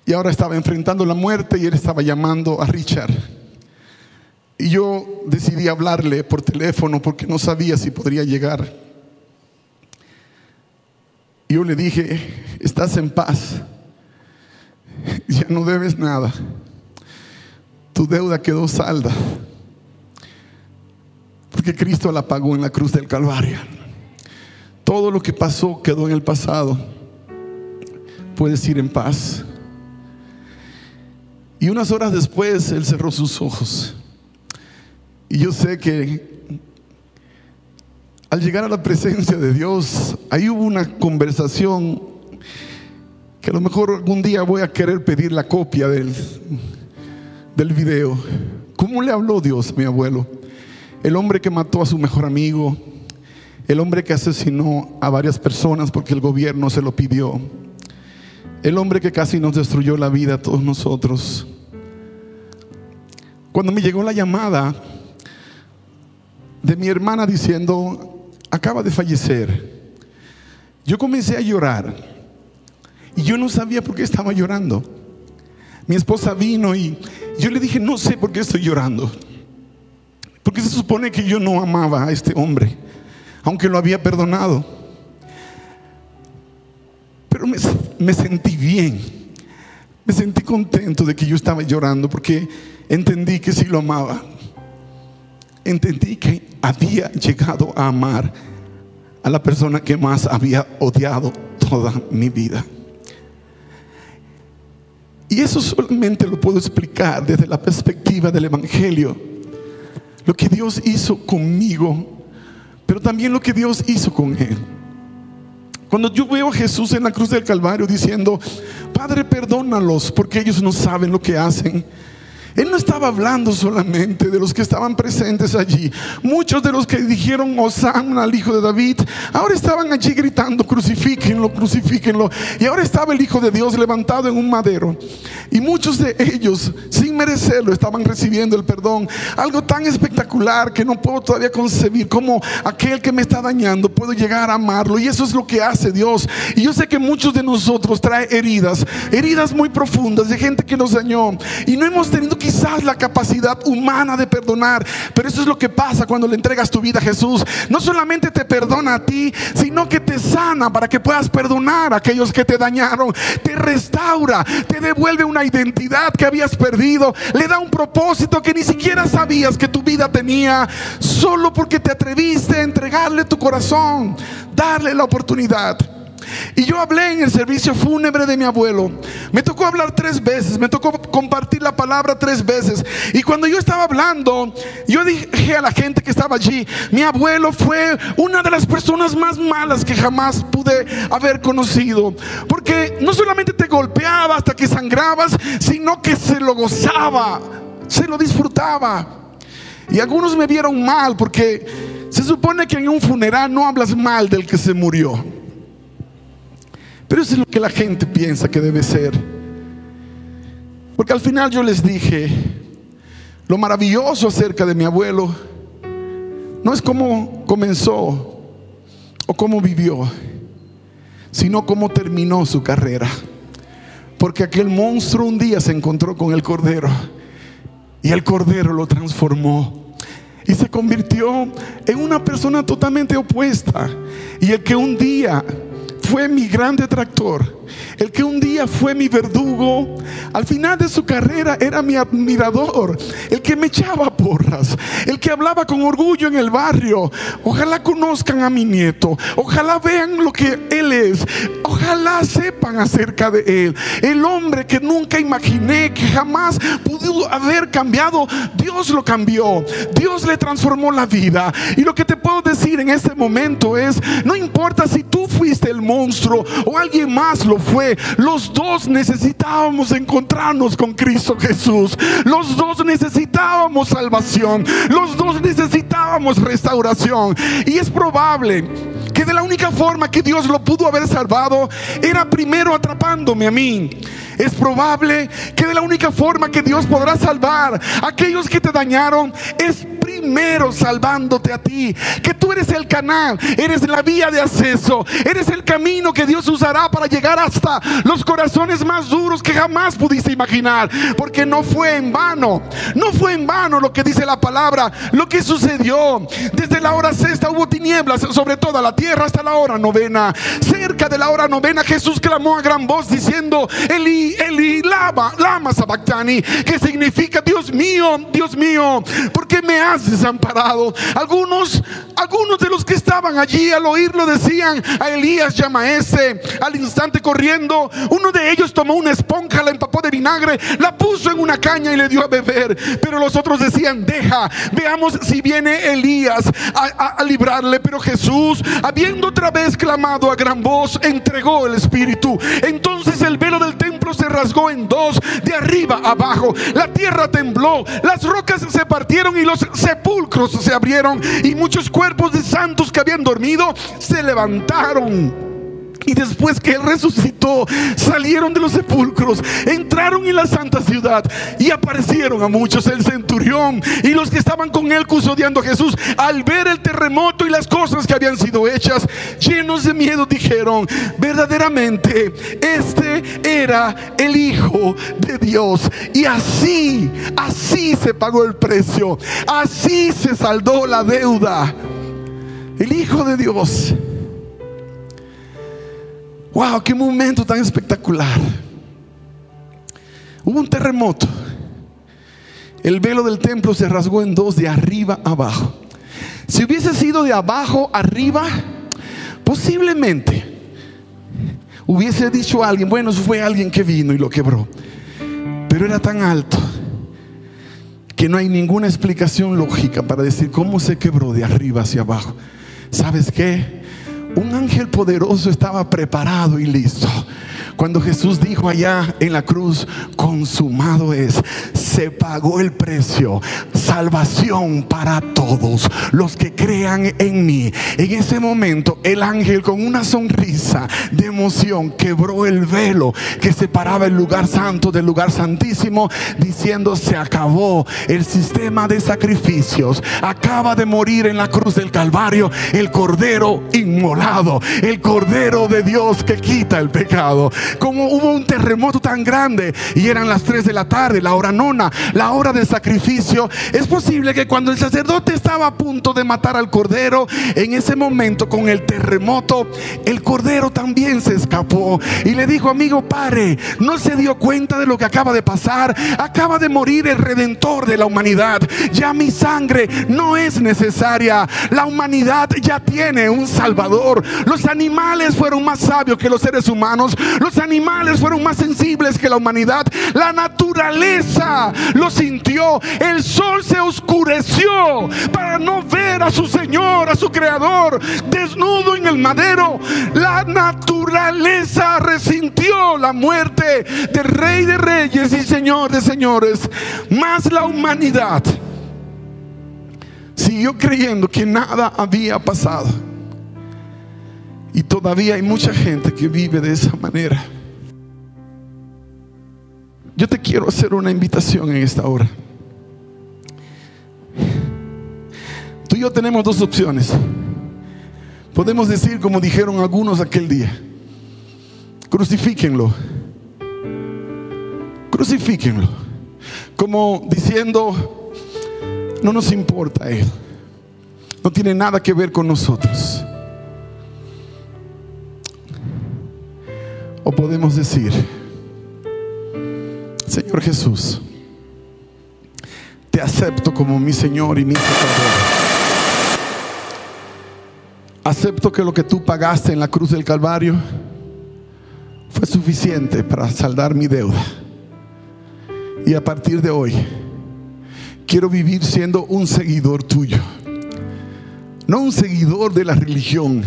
y ahora estaba enfrentando la muerte y él estaba llamando a Richard. Y yo decidí hablarle por teléfono porque no sabía si podría llegar. Yo le dije, estás en paz, ya no debes nada, tu deuda quedó salda, porque Cristo la pagó en la cruz del Calvario. Todo lo que pasó quedó en el pasado, puedes ir en paz. Y unas horas después él cerró sus ojos. Y yo sé que al llegar a la presencia de Dios, ahí hubo una conversación que a lo mejor algún día voy a querer pedir la copia del, del video. ¿Cómo le habló Dios mi abuelo? El hombre que mató a su mejor amigo, el hombre que asesinó a varias personas porque el gobierno se lo pidió el hombre que casi nos destruyó la vida a todos nosotros. Cuando me llegó la llamada de mi hermana diciendo, acaba de fallecer, yo comencé a llorar y yo no sabía por qué estaba llorando. Mi esposa vino y yo le dije, no sé por qué estoy llorando. Porque se supone que yo no amaba a este hombre, aunque lo había perdonado. Pero me, sentí bien. Me sentí contento de que yo estaba llorando porque entendí que sí lo amaba. Entendí que había llegado a amar a la persona que más había odiado toda mi vida. Y eso solamente lo puedo explicar desde la perspectiva del Evangelio. Lo que Dios hizo conmigo, pero también lo que Dios hizo con él. Cuando yo veo a Jesús en la cruz del Calvario diciendo, Padre, perdónalos porque ellos no saben lo que hacen. Él no estaba hablando solamente de los que estaban presentes allí. Muchos de los que dijeron Osana al hijo de David, ahora estaban allí gritando, crucifíquenlo, crucifíquenlo. Y ahora estaba el hijo de Dios levantado en un madero. Y muchos de ellos, sin merecerlo, estaban recibiendo el perdón. Algo tan espectacular que no puedo todavía concebir como aquel que me está dañando, puedo llegar a amarlo. Y eso es lo que hace Dios. Y yo sé que muchos de nosotros trae heridas, heridas muy profundas de gente que nos dañó. Y no hemos tenido quizás la capacidad humana de perdonar, pero eso es lo que pasa cuando le entregas tu vida a Jesús. No solamente te perdona a ti, sino que te sana para que puedas perdonar a aquellos que te dañaron. Te restaura, te devuelve una identidad que habías perdido, le da un propósito que ni siquiera sabías que tu vida tenía, solo porque te atreviste a entregarle tu corazón, darle la oportunidad. Y yo hablé en el servicio fúnebre de mi abuelo. Me tocó hablar tres veces, me tocó compartir la palabra tres veces. Y cuando yo estaba hablando, yo dije a la gente que estaba allí, mi abuelo fue una de las personas más malas que jamás pude haber conocido. Porque no solamente te golpeaba hasta que sangrabas, sino que se lo gozaba, se lo disfrutaba. Y algunos me vieron mal porque se supone que en un funeral no hablas mal del que se murió. Pero eso es lo que la gente piensa que debe ser. Porque al final yo les dije, lo maravilloso acerca de mi abuelo no es cómo comenzó o cómo vivió, sino cómo terminó su carrera. Porque aquel monstruo un día se encontró con el cordero y el cordero lo transformó y se convirtió en una persona totalmente opuesta. Y el que un día fue mi gran detractor el que un día fue mi verdugo, al final de su carrera era mi admirador, el que me echaba porras, el que hablaba con orgullo en el barrio. Ojalá conozcan a mi nieto, ojalá vean lo que él es, ojalá sepan acerca de él. El hombre que nunca imaginé que jamás pudo haber cambiado, Dios lo cambió, Dios le transformó la vida. Y lo que te puedo decir en este momento es, no importa si tú fuiste el monstruo o alguien más lo fue. Los dos necesitábamos encontrarnos con Cristo Jesús. Los dos necesitábamos salvación. Los dos necesitábamos restauración. Y es probable que de la única forma que Dios lo pudo haber salvado era primero atrapándome a mí. Es probable que de la única forma que Dios podrá salvar a aquellos que te dañaron es primero salvándote a ti. Que tú eres el canal, eres la vía de acceso, eres el camino que Dios usará para llegar hasta los corazones más duros que jamás pudiste imaginar. Porque no fue en vano, no fue en vano lo que dice la palabra, lo que sucedió. Desde la hora sexta hubo tinieblas sobre toda la tierra hasta la hora novena. Cerca de la hora novena Jesús clamó a gran voz diciendo, Eli, Eli, lama, lama sabactani, que significa Dios mío, Dios mío, ¿por qué me has desamparado. Algunos, algunos de los que estaban allí al oírlo decían a Elías llama ese. Al instante corriendo, uno de ellos tomó una esponja, la empapó de vinagre, la puso en una caña y le dio a beber. Pero los otros decían, deja, veamos si viene Elías a, a librarle. Pero Jesús, habiendo otra vez clamado a gran voz, entregó el Espíritu. Entonces el velo del templo se rasgó en dos, de arriba abajo. La tierra tembló, las rocas se partieron y los se abrieron y muchos cuerpos de santos que habían dormido se levantaron. Y después que Él resucitó, salieron de los sepulcros, entraron en la santa ciudad y aparecieron a muchos. El centurión y los que estaban con Él custodiando a Jesús, al ver el terremoto y las cosas que habían sido hechas, llenos de miedo, dijeron, verdaderamente, este era el Hijo de Dios. Y así, así se pagó el precio, así se saldó la deuda. El Hijo de Dios Wow, qué momento tan espectacular. Hubo un terremoto. El velo del templo se rasgó en dos de arriba abajo. Si hubiese sido de abajo arriba, posiblemente hubiese dicho a alguien, bueno, fue alguien que vino y lo quebró. Pero era tan alto que no hay ninguna explicación lógica para decir cómo se quebró de arriba hacia abajo. ¿Sabes qué? Un ángel poderoso estaba preparado y listo. Cuando Jesús dijo allá en la cruz, consumado es, se pagó el precio, salvación para todos los que crean en mí. En ese momento el ángel con una sonrisa de emoción quebró el velo que separaba el lugar santo del lugar santísimo, diciendo, se acabó el sistema de sacrificios, acaba de morir en la cruz del Calvario el Cordero inmolado, el Cordero de Dios que quita el pecado. Como hubo un terremoto tan grande y eran las 3 de la tarde, la hora nona, la hora de sacrificio, es posible que cuando el sacerdote estaba a punto de matar al cordero, en ese momento con el terremoto, el cordero también se escapó y le dijo, amigo, pare, no se dio cuenta de lo que acaba de pasar, acaba de morir el redentor de la humanidad, ya mi sangre no es necesaria, la humanidad ya tiene un salvador, los animales fueron más sabios que los seres humanos, los animales fueron más sensibles que la humanidad. La naturaleza lo sintió. El sol se oscureció para no ver a su Señor, a su Creador, desnudo en el madero. La naturaleza resintió la muerte del Rey de Reyes y Señor de Señores. Más la humanidad siguió creyendo que nada había pasado. Y todavía hay mucha gente que vive de esa manera. Yo te quiero hacer una invitación en esta hora. Tú y yo tenemos dos opciones. Podemos decir como dijeron algunos aquel día, crucifíquenlo. Crucifíquenlo. Como diciendo, no nos importa él. No tiene nada que ver con nosotros. O podemos decir, Señor Jesús, te acepto como mi Señor y mi Salvador. Acepto que lo que tú pagaste en la cruz del Calvario fue suficiente para saldar mi deuda. Y a partir de hoy, quiero vivir siendo un seguidor tuyo. No un seguidor de la religión,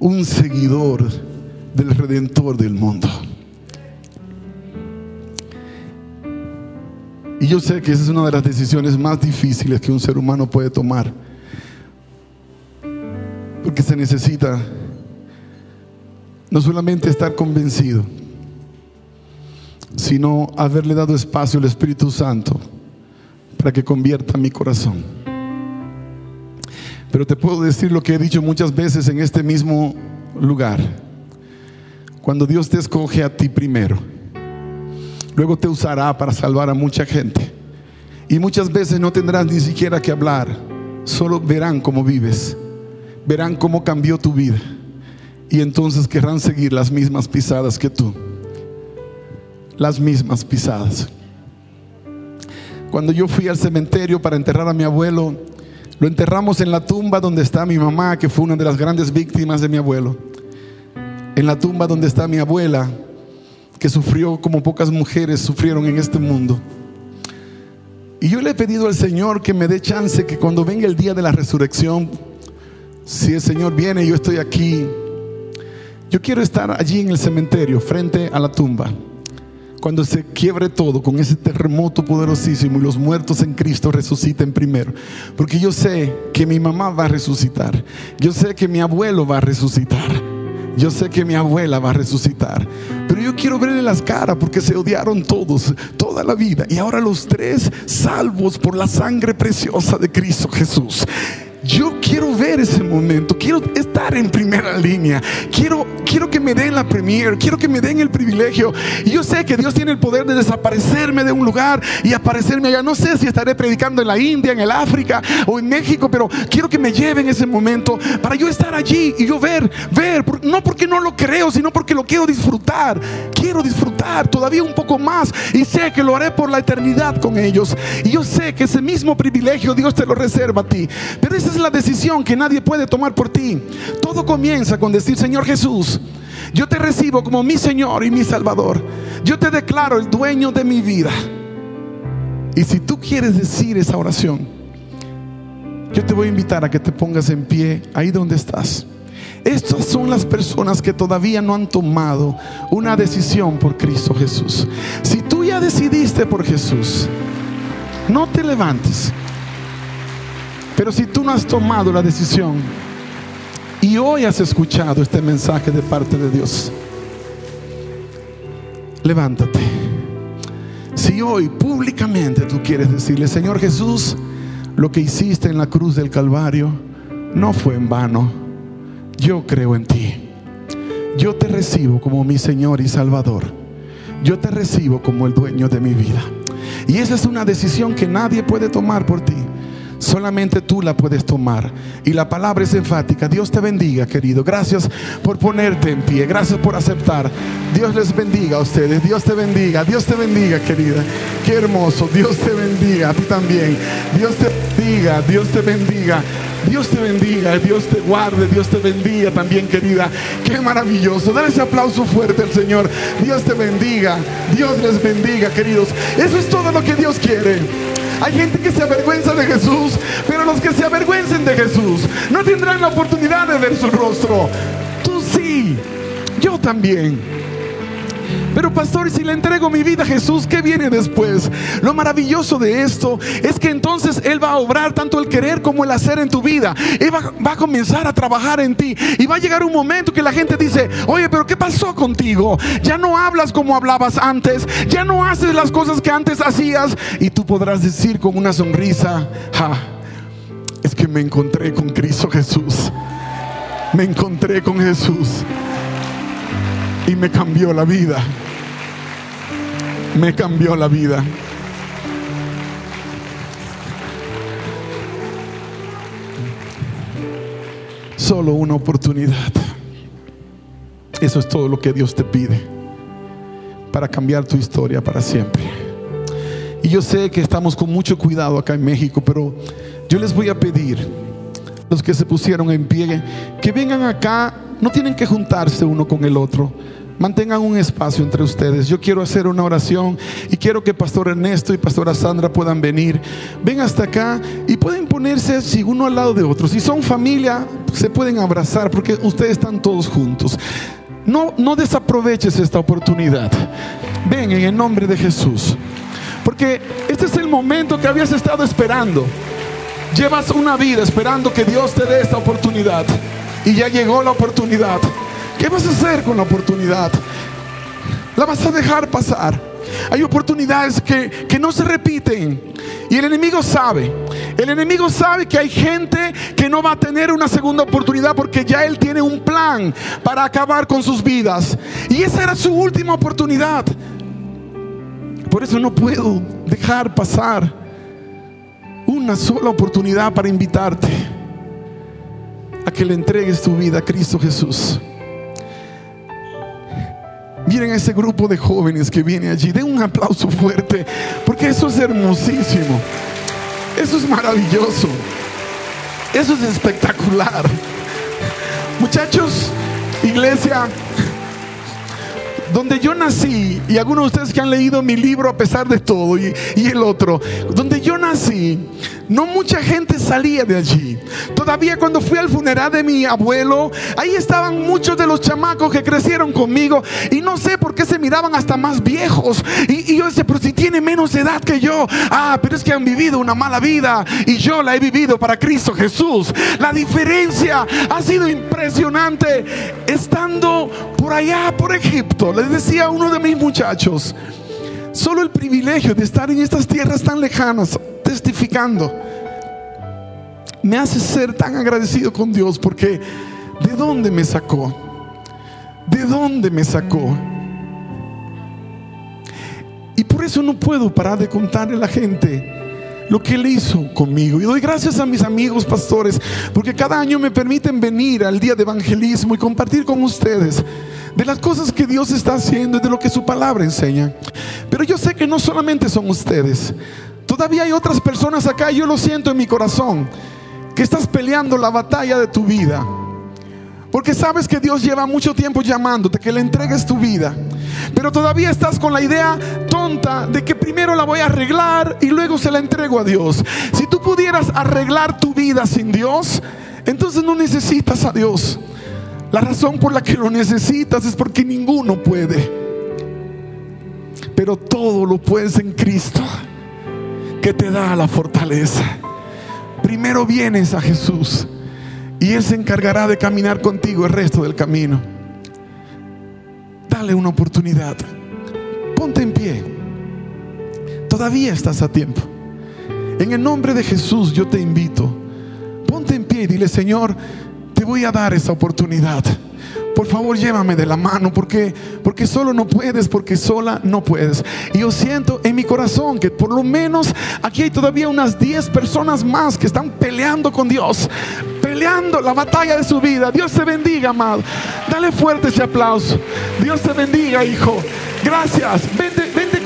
un seguidor del Redentor del mundo. Y yo sé que esa es una de las decisiones más difíciles que un ser humano puede tomar. Porque se necesita no solamente estar convencido, sino haberle dado espacio al Espíritu Santo para que convierta mi corazón. Pero te puedo decir lo que he dicho muchas veces en este mismo lugar. Cuando Dios te escoge a ti primero, luego te usará para salvar a mucha gente. Y muchas veces no tendrás ni siquiera que hablar, solo verán cómo vives, verán cómo cambió tu vida. Y entonces querrán seguir las mismas pisadas que tú las mismas pisadas. Cuando yo fui al cementerio para enterrar a mi abuelo, lo enterramos en la tumba donde está mi mamá, que fue una de las grandes víctimas de mi abuelo. En la tumba donde está mi abuela, que sufrió como pocas mujeres sufrieron en este mundo. Y yo le he pedido al Señor que me dé chance que cuando venga el día de la resurrección, si el Señor viene yo estoy aquí, yo quiero estar allí en el cementerio, frente a la tumba cuando se quiebre todo con ese terremoto poderosísimo y los muertos en Cristo resuciten primero. Porque yo sé que mi mamá va a resucitar. Yo sé que mi abuelo va a resucitar. Yo sé que mi abuela va a resucitar. Pero yo quiero verle las caras porque se odiaron todos, toda la vida. Y ahora los tres salvos por la sangre preciosa de Cristo Jesús. Yo quiero ver ese momento, quiero estar en primera línea, quiero, quiero que me den la premier, quiero que me den el privilegio. Y yo sé que Dios tiene el poder de desaparecerme de un lugar y aparecerme allá. No sé si estaré predicando en la India, en el África o en México, pero quiero que me lleven ese momento para yo estar allí y yo ver, ver, no porque no lo creo, sino porque lo quiero disfrutar. Quiero disfrutar todavía un poco más y sé que lo haré por la eternidad con ellos. Y yo sé que ese mismo privilegio Dios te lo reserva a ti. Pero ese es la decisión que nadie puede tomar por ti. Todo comienza con decir, Señor Jesús, yo te recibo como mi Señor y mi Salvador. Yo te declaro el dueño de mi vida. Y si tú quieres decir esa oración, yo te voy a invitar a que te pongas en pie ahí donde estás. Estas son las personas que todavía no han tomado una decisión por Cristo Jesús. Si tú ya decidiste por Jesús, no te levantes. Pero si tú no has tomado la decisión y hoy has escuchado este mensaje de parte de Dios, levántate. Si hoy públicamente tú quieres decirle, Señor Jesús, lo que hiciste en la cruz del Calvario no fue en vano. Yo creo en ti. Yo te recibo como mi Señor y Salvador. Yo te recibo como el dueño de mi vida. Y esa es una decisión que nadie puede tomar por ti. Solamente tú la puedes tomar. Y la palabra es enfática. Dios te bendiga, querido. Gracias por ponerte en pie. Gracias por aceptar. Dios les bendiga a ustedes. Dios te bendiga. Dios te bendiga, querida. Qué hermoso. Dios te bendiga. A ti también. Dios te bendiga. Dios te bendiga. Dios te bendiga, Dios te guarde, Dios te bendiga también, querida. Qué maravilloso. Dale ese aplauso fuerte al Señor. Dios te bendiga, Dios les bendiga, queridos. Eso es todo lo que Dios quiere. Hay gente que se avergüenza de Jesús, pero los que se avergüencen de Jesús no tendrán la oportunidad de ver su rostro. Tú sí, yo también. Pero pastor, si le entrego mi vida a Jesús, ¿qué viene después? Lo maravilloso de esto es que entonces Él va a obrar tanto el querer como el hacer en tu vida. Él va, va, a comenzar a trabajar en ti. Y va a llegar un momento que la gente dice, oye, pero ¿qué pasó contigo? Ya no hablas como hablabas antes. Ya no haces las cosas que antes hacías. Y tú podrás decir con una sonrisa, es que me encontré con Cristo Jesús. Me encontré con Jesús y me cambió la vida. Me cambió la vida. Solo una oportunidad. Eso es todo lo que Dios te pide para cambiar tu historia para siempre. Y yo sé que estamos con mucho cuidado acá en México, pero yo les voy a pedir, los que se pusieron en pie, que vengan acá no tienen que juntarse uno con el otro. Mantengan un espacio entre ustedes. Yo quiero hacer una oración y quiero que Pastor Ernesto y Pastora Sandra puedan venir. Ven hasta acá y pueden ponerse si uno al lado de otro. Si son familia, se pueden abrazar porque ustedes están todos juntos. no, no desaproveches esta oportunidad. Ven en el nombre de Jesús. Porque este es el momento que habías estado esperando. Llevas una vida esperando que Dios te dé esta oportunidad. Y ya llegó la oportunidad. ¿Qué vas a hacer con la oportunidad? La vas a dejar pasar. Hay oportunidades que, que no se repiten. Y el enemigo sabe. El enemigo sabe que hay gente que no va a tener una segunda oportunidad porque ya él tiene un plan para acabar con sus vidas. Y esa era su última oportunidad. Por eso no puedo dejar pasar una sola oportunidad para invitarte a que le entregues tu vida a Cristo Jesús. Miren a ese grupo de jóvenes que viene allí. Den un aplauso fuerte, porque eso es hermosísimo. Eso es maravilloso. Eso es espectacular. Muchachos, iglesia, donde yo nací, y algunos de ustedes que han leído mi libro a pesar de todo, y, el otro, donde yo nací, no mucha gente salía de allí. Todavía cuando fui al funeral de mi abuelo, ahí estaban muchos de los chamacos que crecieron conmigo, y no sé por qué se miraban hasta más viejos. Y, y yo decía, pero si tiene menos edad que yo, ah, pero es que han vivido una mala vida, y yo la he vivido para Cristo Jesús. La diferencia ha sido impresionante estando por allá, por Egipto. Les decía a uno de mis muchachos, solo el privilegio de estar en estas tierras tan lejanas, testificando, me hace ser tan agradecido con Dios porque ¿de dónde me sacó? ¿De dónde me sacó? Y por eso no puedo parar de contarle a la gente lo que Él hizo conmigo. Y doy gracias a mis amigos pastores, porque cada año me permiten venir al día de evangelismo y compartir con ustedes de las cosas que Dios está haciendo y de lo que su palabra enseña. Pero yo sé que no solamente son ustedes, todavía hay otras personas acá, yo lo siento en mi corazón, que estás peleando la batalla de tu vida. Porque sabes que Dios lleva mucho tiempo llamándote, que le entregues tu vida. Pero todavía estás con la idea tonta de que primero la voy a arreglar y luego se la entrego a Dios. Si tú pudieras arreglar tu vida sin Dios, entonces no necesitas a Dios. La razón por la que lo necesitas es porque ninguno puede. Pero todo lo puedes en Cristo, que te da la fortaleza. Primero vienes a Jesús y Él se encargará de caminar contigo el resto del camino. Dale una oportunidad. Ponte en pie. Todavía estás a tiempo. En el nombre de Jesús yo te invito. Ponte en pie y dile, Señor, te voy a dar esa oportunidad. Por favor, llévame de la mano porque porque solo no puedes, porque sola no puedes. Y yo siento en mi corazón que por lo menos aquí hay todavía unas 10 personas más que están peleando con Dios, peleando la batalla de su vida. Dios te bendiga, amado. Dale fuerte ese aplauso. Dios te bendiga, hijo. Gracias. Vente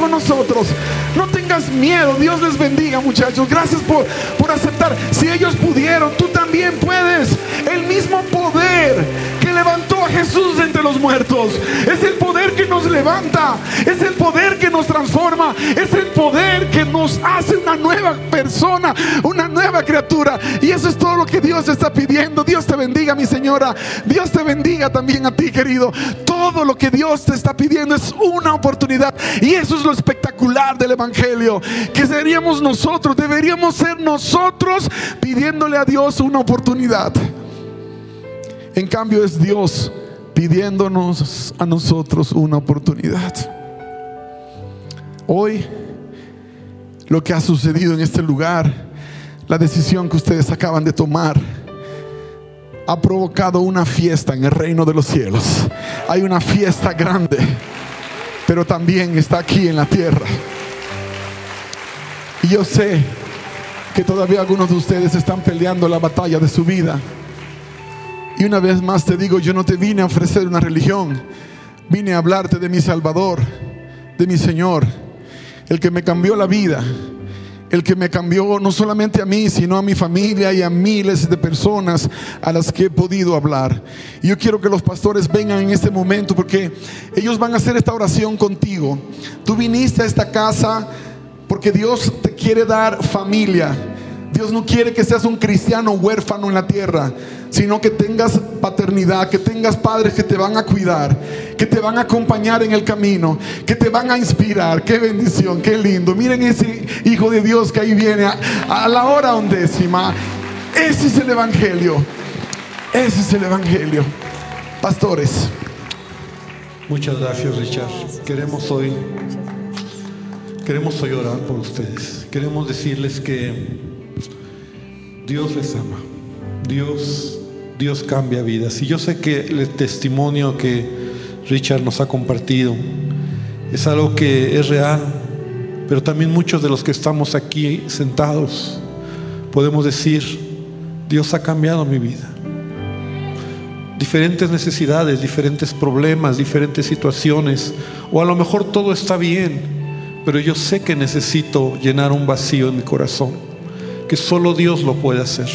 nosotros. No tengas miedo. Dios les bendiga, muchachos. Gracias por, por aceptar. Si ellos pudieron, tú también puedes. El mismo poder que levantó a Jesús entre los muertos. Es el poder que nos levanta. Es el poder que nos transforma. Es el poder que nos hace una nueva persona, una nueva criatura. Y eso es todo lo que Dios está pidiendo. Dios te bendiga, mi señora. Dios te bendiga también a ti, querido. Todo lo que Dios te está pidiendo es una oportunidad. Y eso es lo espectacular del Evangelio. Que seríamos nosotros, deberíamos ser nosotros pidiéndole a Dios una oportunidad. En cambio es Dios pidiéndonos a nosotros una oportunidad. Hoy, lo que ha sucedido en este lugar, la decisión que ustedes acaban de tomar, ha provocado una fiesta en el reino de los cielos. Hay una fiesta grande, pero también está aquí en la tierra. Y yo sé que todavía algunos de ustedes están peleando la batalla de su vida. Y una vez más te digo, yo no te vine a ofrecer una religión, vine a hablarte de mi Salvador, de mi Señor, el que me cambió la vida, el que me cambió no solamente a mí, sino a mi familia y a miles de personas a las que he podido hablar. Y yo quiero que los pastores vengan en este momento porque ellos van a hacer esta oración contigo. Tú viniste a esta casa porque Dios te quiere dar familia. Dios no quiere que seas un cristiano huérfano en la tierra, sino que tengas paternidad, que tengas padres que te van a cuidar, que te van a acompañar en el camino, que te van a inspirar. Qué bendición, qué lindo. Miren ese Hijo de Dios que ahí viene a, la hora undécima. Ese es el Evangelio. Ese es el Evangelio. Pastores. Muchas gracias, Richard. Queremos hoy, queremos hoy orar por ustedes. Queremos decirles que Dios les ama. Dios, Dios cambia vidas. Y yo sé que el testimonio que Richard nos ha compartido es algo que es real, pero también muchos de los que estamos aquí sentados podemos decir, Dios ha cambiado mi vida diferentes necesidades, diferentes problemas, diferentes situaciones, o a lo mejor todo está bien, pero yo sé que necesito llenar un vacío en mi corazón, que solo Dios lo puede hacer.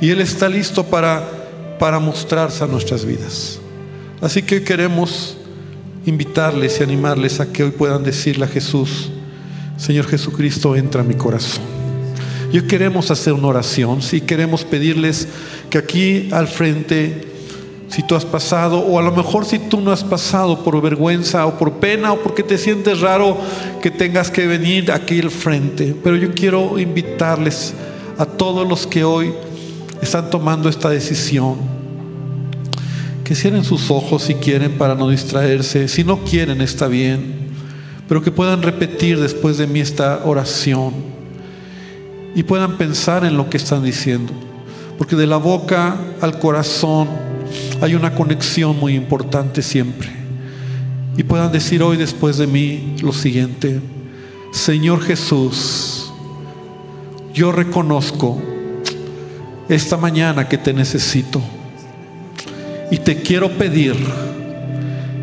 Y Él está listo para, para mostrarse a nuestras vidas. Así que queremos invitarles y animarles a que hoy puedan decirle a Jesús, Señor Jesucristo, entra a mi corazón. Y hoy queremos hacer una oración, si queremos pedirles que aquí al frente si tú has pasado, o a lo mejor si tú no has pasado por vergüenza o por pena o porque te sientes raro que tengas que venir aquí al frente. Pero yo quiero invitarles a todos los que hoy están tomando esta decisión, que cierren sus ojos si quieren para no distraerse. Si no quieren, está bien, pero que puedan repetir después de mí esta oración y puedan pensar en lo que están diciendo. Porque de la boca al corazón, hay una conexión muy importante siempre. Y puedan decir hoy después de mí lo siguiente, Señor Jesús, yo reconozco esta mañana que te necesito y te quiero pedir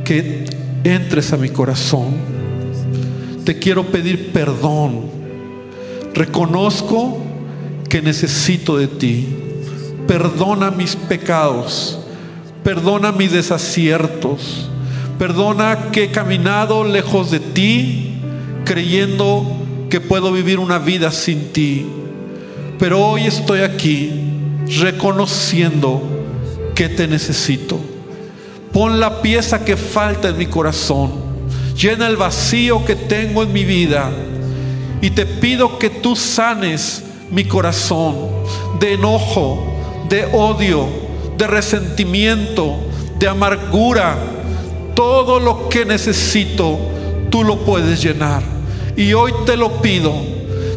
que entres a mi corazón. Te quiero pedir perdón. Reconozco que necesito de ti. Perdona mis pecados Perdona mis desaciertos. Perdona que he caminado lejos de ti, creyendo que puedo vivir una vida sin ti. Pero hoy estoy aquí reconociendo que te necesito. Pon la pieza que falta en mi corazón. Llena el vacío que tengo en mi vida. Y te pido que tú sanes mi corazón de enojo, de odio, de resentimiento, de amargura, todo lo que necesito, tú lo puedes llenar. Y hoy te lo pido,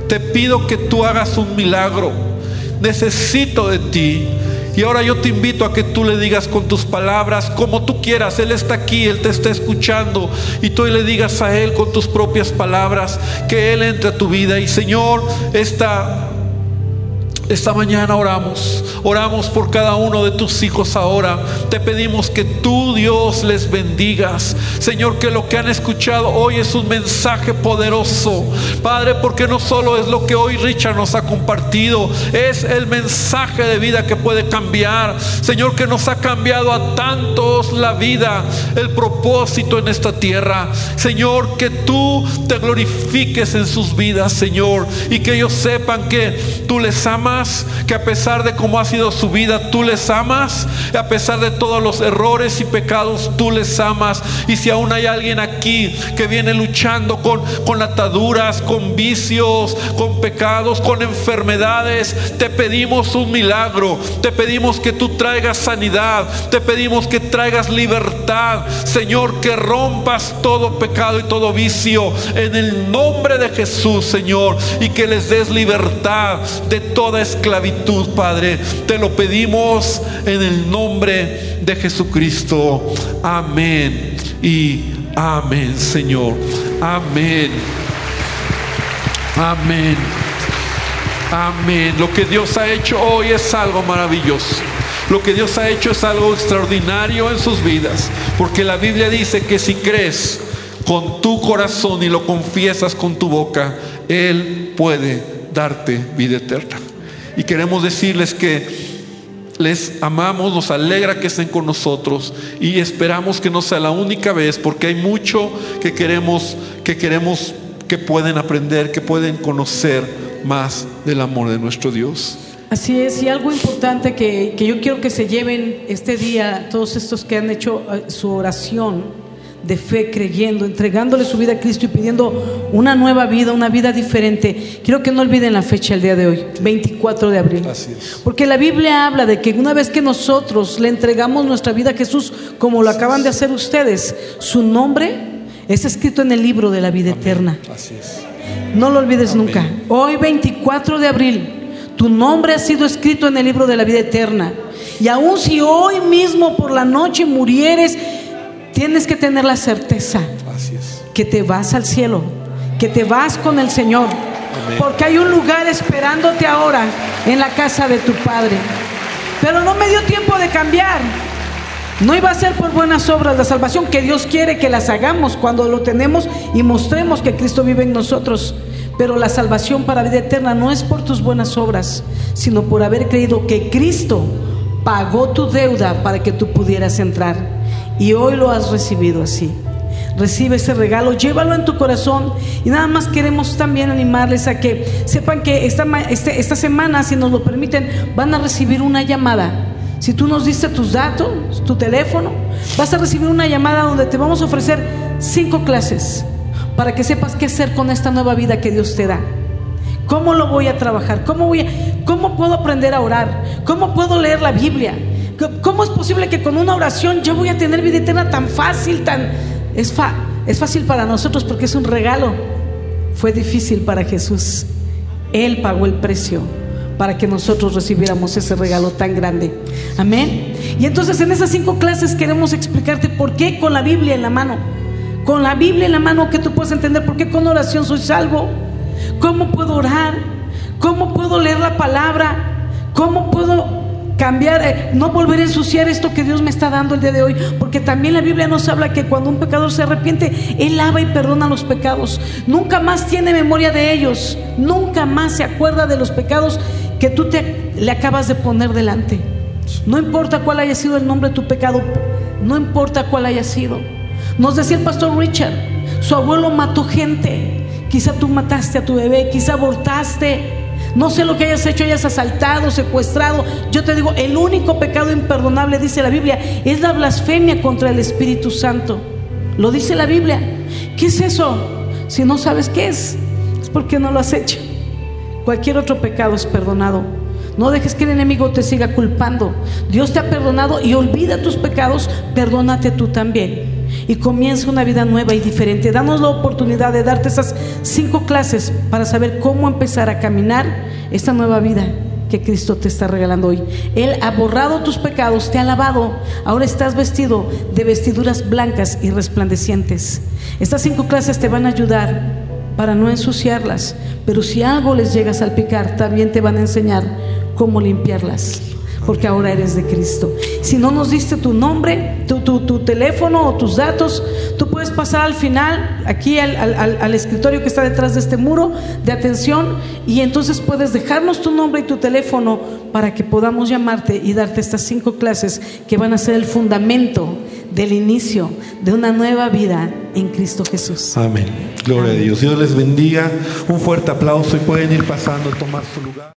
te pido que tú hagas un milagro. Necesito de ti. Y ahora yo te invito a que tú le digas con tus palabras, como tú quieras, Él está aquí, Él te está escuchando, y tú le digas a Él con tus propias palabras, que Él entre a tu vida. Y Señor, esta esta mañana oramos, oramos por cada uno de tus hijos ahora. Te pedimos que tú, Dios, les bendigas. Señor, que lo que han escuchado hoy es un mensaje poderoso. Padre, porque no solo es lo que hoy Richard nos ha compartido, es el mensaje de vida que puede cambiar. Señor, que nos ha cambiado a tantos la vida, el propósito en esta tierra. Señor, que tú te glorifiques en sus vidas, Señor, y que ellos sepan que tú les amas que a pesar de cómo ha sido su vida, tú les amas, a pesar de todos los errores y pecados, tú les amas. Y si aún hay alguien aquí que viene luchando con, con ataduras, con vicios, con pecados, con enfermedades, te pedimos un milagro, te pedimos que tú traigas sanidad, te pedimos que traigas libertad, Señor, que rompas todo pecado y todo vicio en el nombre de Jesús, Señor, y que les des libertad de toda esclavitud, Padre. Te lo pedimos en el nombre de Jesucristo. Amén y amén, Señor. Amén. Amén. Amén. Lo que Dios ha hecho hoy es algo maravilloso. Lo que Dios ha hecho es algo extraordinario en sus vidas. Porque la Biblia dice que si crees con tu corazón y lo confiesas con tu boca, Él puede darte vida eterna. Y queremos decirles que les amamos, nos alegra que estén con nosotros y esperamos que no sea la única vez porque hay mucho que queremos que queremos que pueden aprender, que pueden conocer más del amor de nuestro Dios. Así es, y algo importante que, que yo quiero que se lleven este día, todos estos que han hecho eh, su oración de fe, creyendo, entregándole su vida a Cristo y pidiendo una nueva vida, una vida diferente. Quiero que no olviden la fecha el día de hoy, 24 de abril. Así es. Porque la Biblia habla de que una vez que nosotros le entregamos nuestra vida a Jesús, como lo acaban de hacer ustedes, su nombre es escrito en el libro de la vida eterna. Así es. No lo olvides nunca. Hoy 24 de abril, tu nombre ha sido escrito en el libro de la vida eterna. Y aun si hoy mismo por la noche murieres, tienes que tener la certeza Así es. que te vas al cielo, que te vas con el Señor. Porque hay un lugar esperándote ahora en la casa de tu Padre. Pero no me dio tiempo de cambiar. No iba a ser por buenas obras la salvación que Dios quiere que las hagamos cuando lo tenemos y mostremos que Cristo vive en nosotros. Pero la salvación para vida eterna no es por tus buenas obras, sino por haber creído que Cristo pagó tu deuda para que tú pudieras entrar. Y hoy lo has recibido así. Recibe ese regalo, llévalo en tu corazón y nada más queremos también animarles a que sepan que esta, este- esta semana, si nos lo permiten, van a recibir una llamada. Si tú nos diste tus datos, tu teléfono, vas a recibir una llamada donde te vamos a ofrecer cinco clases para que sepas qué hacer con esta nueva vida que Dios te da. ¿Cómo lo voy a trabajar? ¿Cómo, voy a- ¿Cómo puedo aprender a orar? ¿Cómo puedo leer la Biblia? ¿Cómo es posible que con una oración yo voy a tener vida eterna tan fácil, tan... Es, fa- es fácil para nosotros porque es un regalo. Fue difícil para Jesús. Él pagó el precio para que nosotros recibiéramos ese regalo tan grande. Amén. Y entonces en esas cinco clases queremos explicarte por qué con la Biblia en la mano. Con la Biblia en la mano que tú puedes entender por qué con oración soy salvo. ¿Cómo puedo orar? ¿Cómo puedo leer la palabra? ¿Cómo puedo cambiar, eh, no volver a ensuciar esto que Dios me está dando el día de hoy? Porque también la Biblia nos habla que cuando un pecador se arrepiente, Él lava y perdona los pecados. Nunca más tiene memoria de ellos. Nunca más se acuerda de los pecados que tú te, le acabas de poner delante. No importa cuál haya sido el nombre de tu pecado, no importa cuál haya sido. Nos decía el pastor Richard, su abuelo mató gente. Quizá tú mataste a tu bebé, quizá abortaste. No sé lo que hayas hecho, hayas asaltado, secuestrado. Yo te digo, el único pecado imperdonable, dice la Biblia, es la blasfemia contra el Espíritu Santo. Lo dice la Biblia. ¿Qué es eso? Si no sabes qué es, es porque no lo has hecho. Cualquier otro pecado es perdonado. No dejes que el enemigo te siga culpando. Dios te ha perdonado y olvida tus pecados, perdónate tú también. Y comienza una vida nueva y diferente. Danos la oportunidad de darte esas cinco clases para saber cómo empezar a caminar esta nueva vida que Cristo te está regalando hoy. Él ha borrado tus pecados, te ha lavado. Ahora estás vestido de vestiduras blancas y resplandecientes. Estas cinco clases te van a ayudar para no ensuciarlas, pero si algo les llega a salpicar, también te van a enseñar cómo limpiarlas, porque ahora eres de Cristo. Si no nos diste tu nombre, tu, tu- tu teléfono o tus datos, tú puedes pasar al final, aquí al, al- escritorio que está detrás de este muro de atención, y entonces puedes dejarnos tu nombre y tu teléfono para que podamos llamarte y darte estas cinco clases que van a ser el fundamento del inicio de una nueva vida en Cristo Jesús. Amén. Gloria a Dios. Dios les bendiga. Un fuerte aplauso y pueden ir pasando a tomar su lugar.